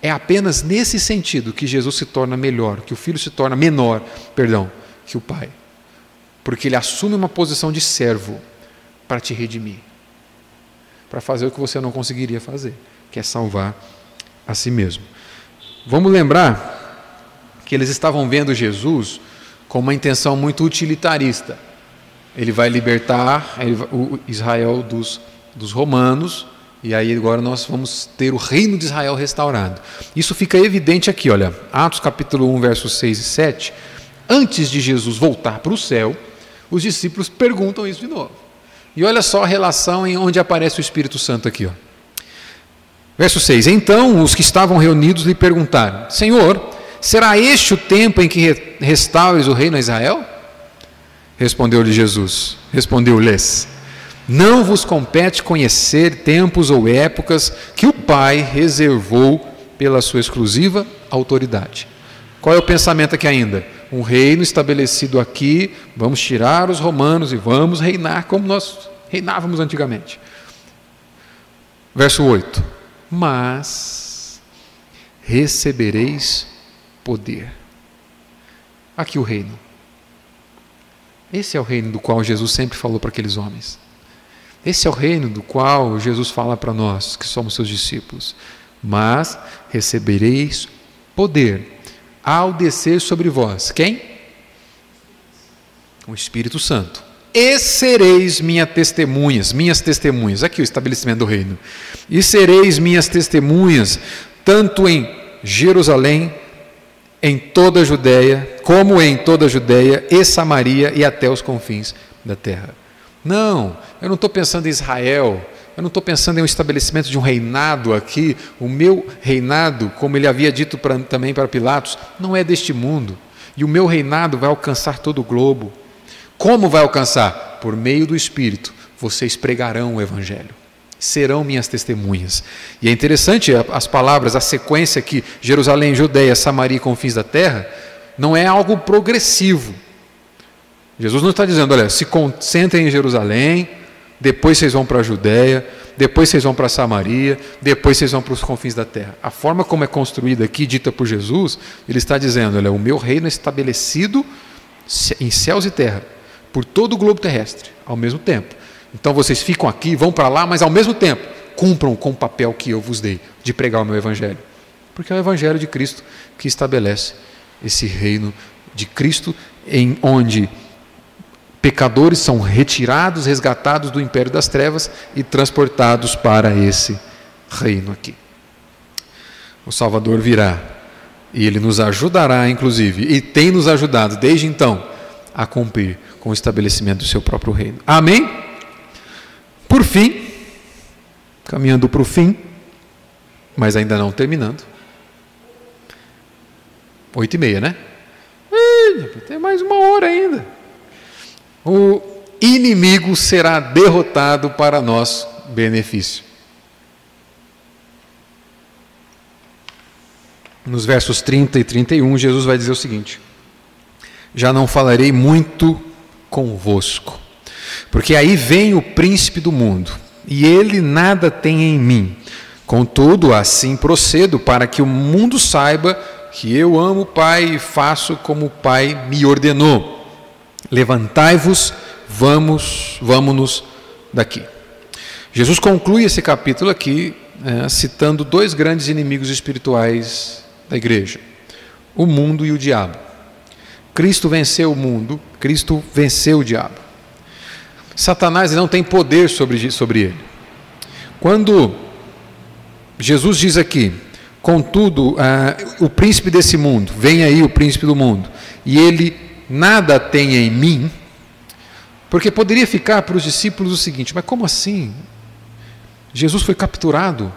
É apenas nesse sentido que Jesus se torna melhor, que o filho se torna menor, perdão, que o Pai. Porque ele assume uma posição de servo para te redimir, para fazer o que você não conseguiria fazer quer salvar a si mesmo. Vamos lembrar que eles estavam vendo Jesus com uma intenção muito utilitarista. Ele vai libertar o Israel dos, dos romanos, e aí agora nós vamos ter o reino de Israel restaurado. Isso fica evidente aqui, olha, Atos capítulo 1, versos 6 e 7. Antes de Jesus voltar para o céu, os discípulos perguntam isso de novo. E olha só a relação em onde aparece o Espírito Santo aqui, ó. Verso 6: Então os que estavam reunidos lhe perguntaram: Senhor, será este o tempo em que restaures o reino a Israel? Respondeu-lhe Jesus: Respondeu-lhes: Não vos compete conhecer tempos ou épocas que o Pai reservou pela sua exclusiva autoridade. Qual é o pensamento aqui ainda? um reino estabelecido aqui, vamos tirar os romanos e vamos reinar como nós reinávamos antigamente. Verso 8: Mas recebereis poder. Aqui o reino. Esse é o reino do qual Jesus sempre falou para aqueles homens. Esse é o reino do qual Jesus fala para nós, que somos seus discípulos. Mas recebereis poder ao descer sobre vós. Quem? O Espírito Santo. E sereis minhas testemunhas, minhas testemunhas. Aqui o estabelecimento do reino. E sereis minhas testemunhas, tanto em Jerusalém, em toda a Judéia, como em toda a Judéia e Samaria e até os confins da terra. Não, eu não estou pensando em Israel, eu não estou pensando em um estabelecimento de um reinado aqui. O meu reinado, como ele havia dito pra, também para Pilatos, não é deste mundo. E o meu reinado vai alcançar todo o globo. Como vai alcançar? Por meio do Espírito. Vocês pregarão o Evangelho serão minhas testemunhas. E é interessante as palavras, a sequência aqui, Jerusalém, Judeia, Samaria e confins da terra, não é algo progressivo. Jesus não está dizendo, olha, se concentrem em Jerusalém, depois vocês vão para a Judéia, depois vocês vão para Samaria, depois vocês vão para os confins da terra. A forma como é construída aqui, dita por Jesus, ele está dizendo, olha, o meu reino é estabelecido em céus e terra, por todo o globo terrestre, ao mesmo tempo. Então vocês ficam aqui, vão para lá, mas ao mesmo tempo cumpram com o papel que eu vos dei de pregar o meu evangelho. Porque é o evangelho de Cristo que estabelece esse reino de Cristo em onde pecadores são retirados, resgatados do império das trevas e transportados para esse reino aqui. O Salvador virá e ele nos ajudará, inclusive, e tem nos ajudado desde então a cumprir com o estabelecimento do seu próprio reino. Amém? Por fim, caminhando para o fim, mas ainda não terminando. Oito e meia, né? tem mais uma hora ainda. O inimigo será derrotado para nosso benefício. Nos versos 30 e 31, Jesus vai dizer o seguinte: Já não falarei muito convosco porque aí vem o príncipe do mundo, e ele nada tem em mim. Contudo, assim procedo, para que o mundo saiba que eu amo o Pai e faço como o Pai me ordenou. Levantai-vos, vamos, vamos-nos daqui. Jesus conclui esse capítulo aqui é, citando dois grandes inimigos espirituais da igreja: o mundo e o diabo. Cristo venceu o mundo, Cristo venceu o diabo. Satanás não tem poder sobre, sobre ele. Quando Jesus diz aqui, contudo, ah, o príncipe desse mundo, vem aí o príncipe do mundo, e ele nada tem em mim, porque poderia ficar para os discípulos o seguinte: mas como assim? Jesus foi capturado,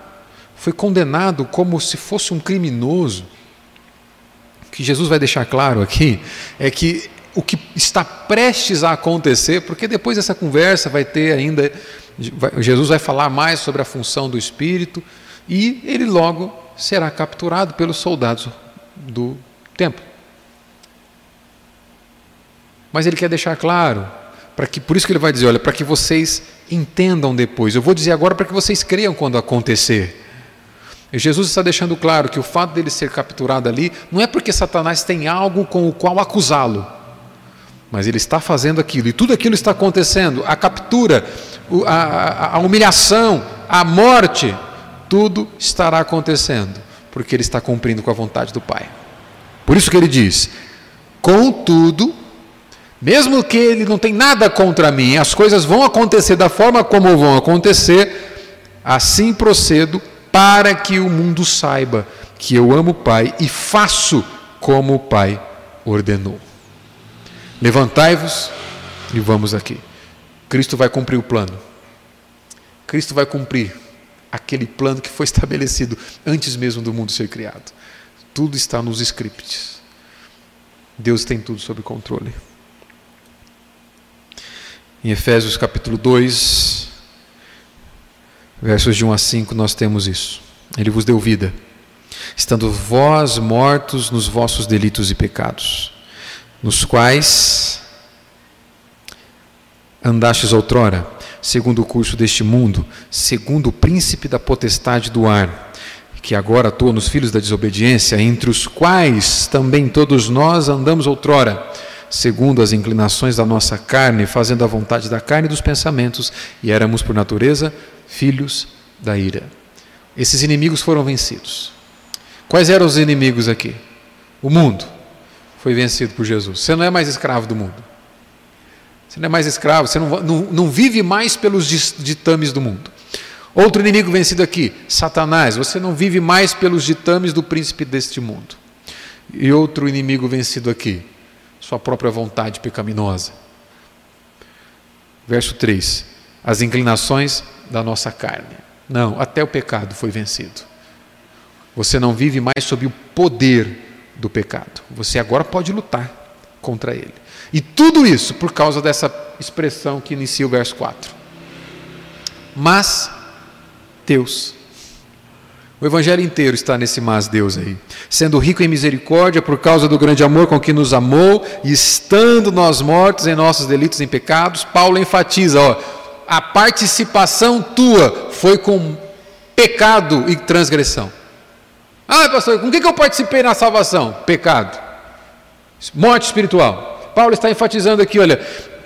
foi condenado como se fosse um criminoso. O que Jesus vai deixar claro aqui é que o que está prestes a acontecer, porque depois dessa conversa vai ter ainda, Jesus vai falar mais sobre a função do Espírito e ele logo será capturado pelos soldados do templo. Mas ele quer deixar claro, para que por isso que ele vai dizer, olha, para que vocês entendam depois. Eu vou dizer agora para que vocês creiam quando acontecer. E Jesus está deixando claro que o fato dele ser capturado ali não é porque Satanás tem algo com o qual acusá-lo. Mas ele está fazendo aquilo, e tudo aquilo está acontecendo a captura, a, a, a humilhação, a morte, tudo estará acontecendo, porque ele está cumprindo com a vontade do Pai. Por isso que ele diz: contudo, mesmo que ele não tem nada contra mim, as coisas vão acontecer da forma como vão acontecer, assim procedo para que o mundo saiba que eu amo o Pai e faço como o Pai ordenou. Levantai-vos e vamos aqui. Cristo vai cumprir o plano. Cristo vai cumprir aquele plano que foi estabelecido antes mesmo do mundo ser criado. Tudo está nos scripts. Deus tem tudo sob controle. Em Efésios capítulo 2, versos de 1 a 5, nós temos isso. Ele vos deu vida, estando vós mortos nos vossos delitos e pecados nos quais andastes outrora, segundo o curso deste mundo, segundo o príncipe da potestade do ar, que agora atua nos filhos da desobediência, entre os quais também todos nós andamos outrora, segundo as inclinações da nossa carne, fazendo a vontade da carne e dos pensamentos, e éramos por natureza filhos da ira. Esses inimigos foram vencidos. Quais eram os inimigos aqui? O mundo foi vencido por Jesus. Você não é mais escravo do mundo. Você não é mais escravo, você não, não, não vive mais pelos ditames do mundo. Outro inimigo vencido aqui, Satanás. Você não vive mais pelos ditames do príncipe deste mundo. E outro inimigo vencido aqui, sua própria vontade pecaminosa. Verso 3: As inclinações da nossa carne. Não, até o pecado foi vencido. Você não vive mais sob o poder do pecado. Você agora pode lutar contra ele. E tudo isso por causa dessa expressão que inicia o verso 4. Mas Deus. O evangelho inteiro está nesse mas Deus aí. Sendo rico em misericórdia por causa do grande amor com que nos amou, e estando nós mortos em nossos delitos e pecados, Paulo enfatiza, ó, a participação tua foi com pecado e transgressão. Ah, pastor, com o que eu participei na salvação? Pecado. Morte espiritual. Paulo está enfatizando aqui, olha,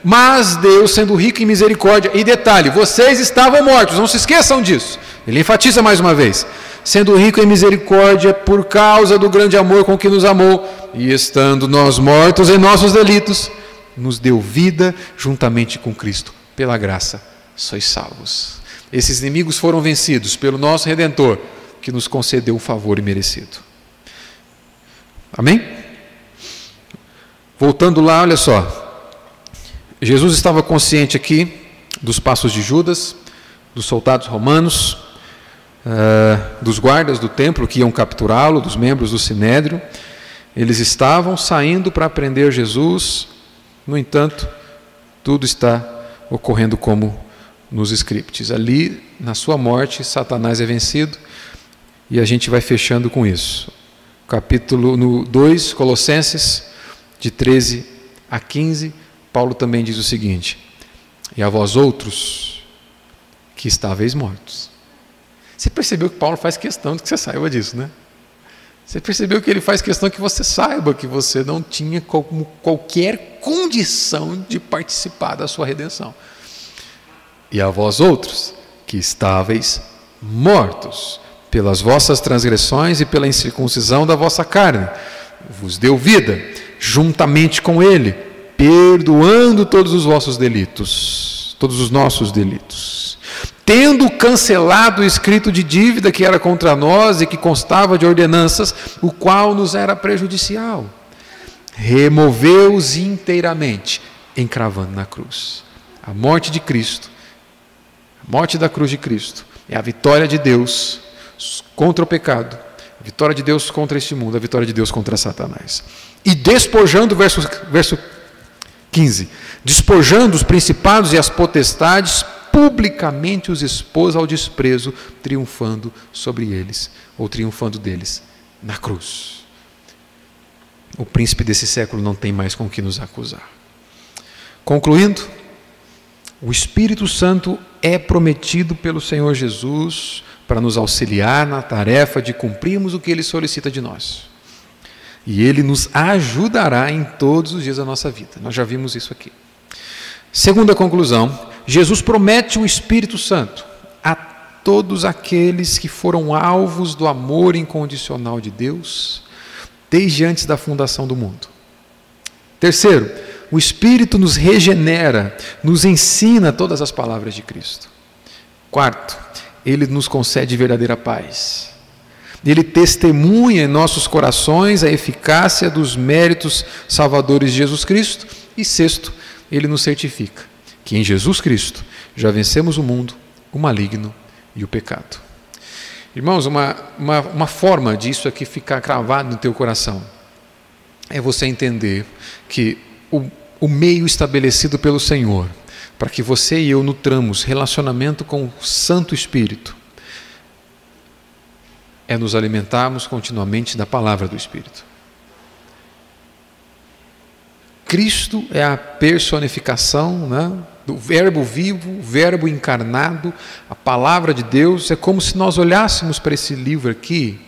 mas Deus, sendo rico em misericórdia, e detalhe, vocês estavam mortos, não se esqueçam disso. Ele enfatiza mais uma vez: sendo rico em misericórdia, por causa do grande amor com que nos amou, e estando nós mortos em nossos delitos, nos deu vida juntamente com Cristo. Pela graça, sois salvos. Esses inimigos foram vencidos pelo nosso Redentor que nos concedeu um favor imerecido. Amém? Voltando lá, olha só. Jesus estava consciente aqui dos passos de Judas, dos soldados romanos, uh, dos guardas do templo que iam capturá-lo, dos membros do sinédrio. Eles estavam saindo para prender Jesus, no entanto, tudo está ocorrendo como nos scripts. Ali, na sua morte, Satanás é vencido e a gente vai fechando com isso. Capítulo no 2, Colossenses, de 13 a 15, Paulo também diz o seguinte: E a vós outros que estáveis mortos. Você percebeu que Paulo faz questão de que você saiba disso, né? Você percebeu que ele faz questão que você saiba que você não tinha como qualquer condição de participar da sua redenção. E a vós outros que estáveis mortos pelas vossas transgressões e pela incircuncisão da vossa carne. Vos deu vida, juntamente com Ele, perdoando todos os vossos delitos, todos os nossos delitos. Tendo cancelado o escrito de dívida que era contra nós e que constava de ordenanças, o qual nos era prejudicial, removeu-os inteiramente, encravando na cruz. A morte de Cristo, a morte da cruz de Cristo, é a vitória de Deus contra o pecado, a vitória de Deus contra este mundo, a vitória de Deus contra Satanás. E despojando, verso, verso 15: despojando os principados e as potestades, publicamente os expôs ao desprezo, triunfando sobre eles, ou triunfando deles, na cruz. O príncipe desse século não tem mais com que nos acusar. Concluindo, o Espírito Santo é prometido pelo Senhor Jesus para nos auxiliar na tarefa de cumprirmos o que Ele solicita de nós. E Ele nos ajudará em todos os dias da nossa vida. Nós já vimos isso aqui. Segunda conclusão: Jesus promete o Espírito Santo a todos aqueles que foram alvos do amor incondicional de Deus desde antes da fundação do mundo. Terceiro, o Espírito nos regenera, nos ensina todas as palavras de Cristo. Quarto, ele nos concede verdadeira paz. Ele testemunha em nossos corações a eficácia dos méritos salvadores de Jesus Cristo. E sexto, ele nos certifica que em Jesus Cristo já vencemos o mundo, o maligno e o pecado. Irmãos, uma, uma, uma forma disso aqui ficar cravado no teu coração é você entender que o, o meio estabelecido pelo Senhor para que você e eu nutramos relacionamento com o Santo Espírito, é nos alimentarmos continuamente da palavra do Espírito. Cristo é a personificação né, do Verbo vivo, Verbo encarnado, a palavra de Deus. É como se nós olhássemos para esse livro aqui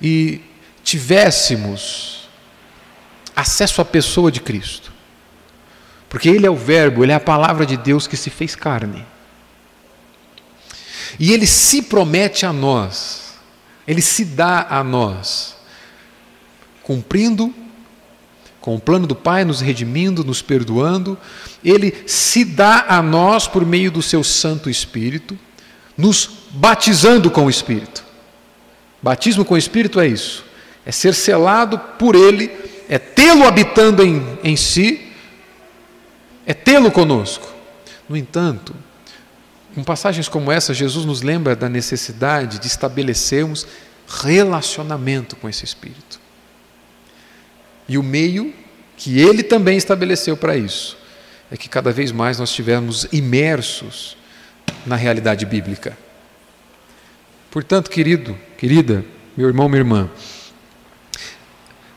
e tivéssemos acesso à pessoa de Cristo. Porque Ele é o Verbo, Ele é a palavra de Deus que se fez carne. E Ele se promete a nós, Ele se dá a nós, cumprindo com o plano do Pai, nos redimindo, nos perdoando, Ele se dá a nós por meio do Seu Santo Espírito, nos batizando com o Espírito. Batismo com o Espírito é isso, é ser selado por Ele, é tê-lo habitando em, em si, é tê-lo conosco. No entanto, em passagens como essa, Jesus nos lembra da necessidade de estabelecermos relacionamento com esse Espírito. E o meio que ele também estabeleceu para isso é que cada vez mais nós estivermos imersos na realidade bíblica. Portanto, querido, querida, meu irmão, minha irmã,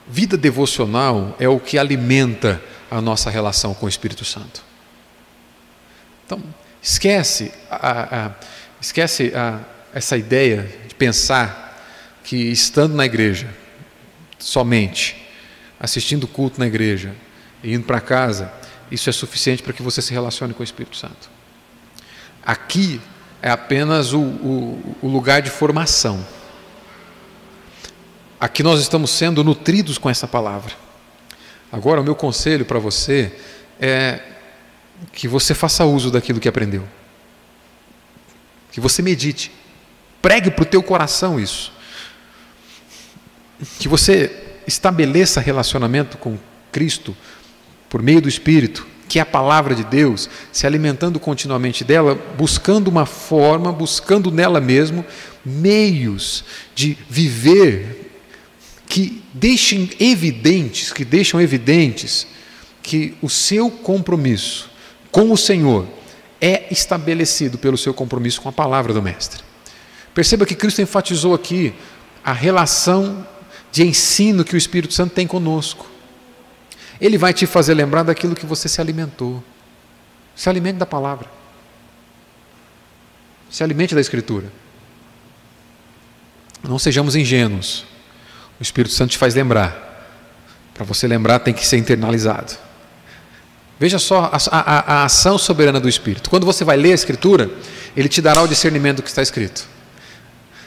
vida devocional é o que alimenta a nossa relação com o Espírito Santo. Então, esquece, a, a, esquece a, essa ideia de pensar que estando na igreja somente assistindo culto na igreja e indo para casa, isso é suficiente para que você se relacione com o Espírito Santo. Aqui é apenas o, o, o lugar de formação. Aqui nós estamos sendo nutridos com essa palavra. Agora, o meu conselho para você é que você faça uso daquilo que aprendeu. Que você medite. Pregue para o teu coração isso. Que você estabeleça relacionamento com Cristo por meio do Espírito, que é a palavra de Deus, se alimentando continuamente dela, buscando uma forma, buscando nela mesmo meios de viver que deixem evidentes, que deixam evidentes que o seu compromisso com o Senhor é estabelecido pelo seu compromisso com a palavra do mestre. Perceba que Cristo enfatizou aqui a relação de ensino que o Espírito Santo tem conosco. Ele vai te fazer lembrar daquilo que você se alimentou. Se alimente da palavra. Se alimente da Escritura. Não sejamos ingênuos. O Espírito Santo te faz lembrar. Para você lembrar, tem que ser internalizado. Veja só a, a, a, ação soberana do Espírito. Quando você vai ler a Escritura, ele te dará o discernimento do que está escrito.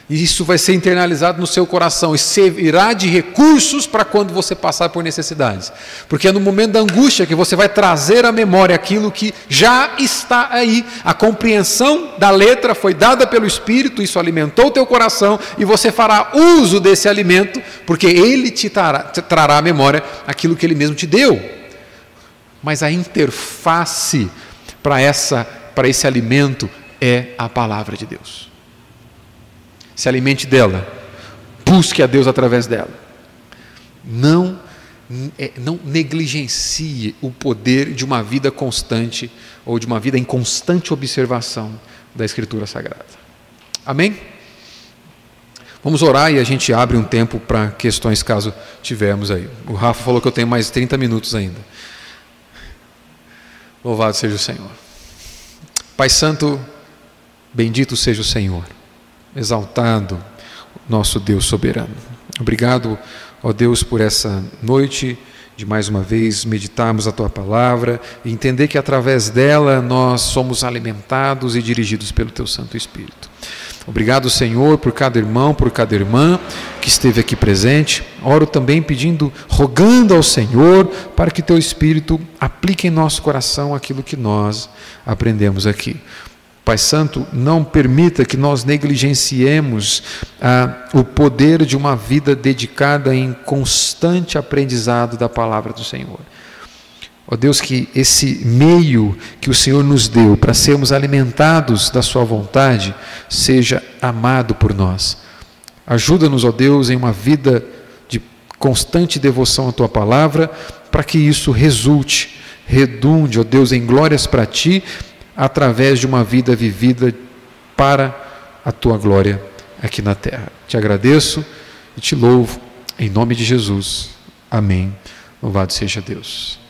E isso vai ser internalizado no seu coração e servirá de recursos para quando você passar por necessidades. Porque é no momento da angústia que você vai trazer à memória aquilo que já está aí. A compreensão da letra foi dada pelo Espírito, isso alimentou o teu coração e você fará uso desse alimento, porque ele te trará, te trará à memória aquilo que ele mesmo te deu. Mas a interface para essa para esse alimento é a palavra de Deus se alimente dela, busque a Deus através dela. Não, é, não negligencie o poder de uma vida constante ou de uma vida em constante observação da Escritura Sagrada. Amém? Vamos orar e a gente abre um tempo para questões caso tivermos aí. O Rafa falou que eu tenho mais 30 minutos ainda. Louvado seja o Senhor. Pai Santo, bendito seja o Senhor exaltado nosso Deus soberano. Obrigado, ó Deus, por essa noite de mais uma vez meditarmos a tua palavra e entender que através dela nós somos alimentados e dirigidos pelo teu Santo Espírito. Obrigado, Senhor, por cada irmão, por cada irmã que esteve aqui presente. Oro também pedindo, rogando ao Senhor para que teu Espírito aplique em nosso coração aquilo que nós aprendemos aqui. Pai Santo, não permita que nós negligenciemos ah, o poder de uma vida dedicada em constante aprendizado da palavra do Senhor. Ó oh Deus, que esse meio que o Senhor nos deu para sermos alimentados da Sua vontade seja amado por nós. Ajuda-nos, ó oh Deus, em uma vida de constante devoção à Tua palavra, para que isso resulte, redunde, ó Deus, em glórias para Ti através de uma vida vivida para a tua glória aqui na terra. Te agradeço e te louvo em nome de Jesus. Amém. Louvado seja Deus.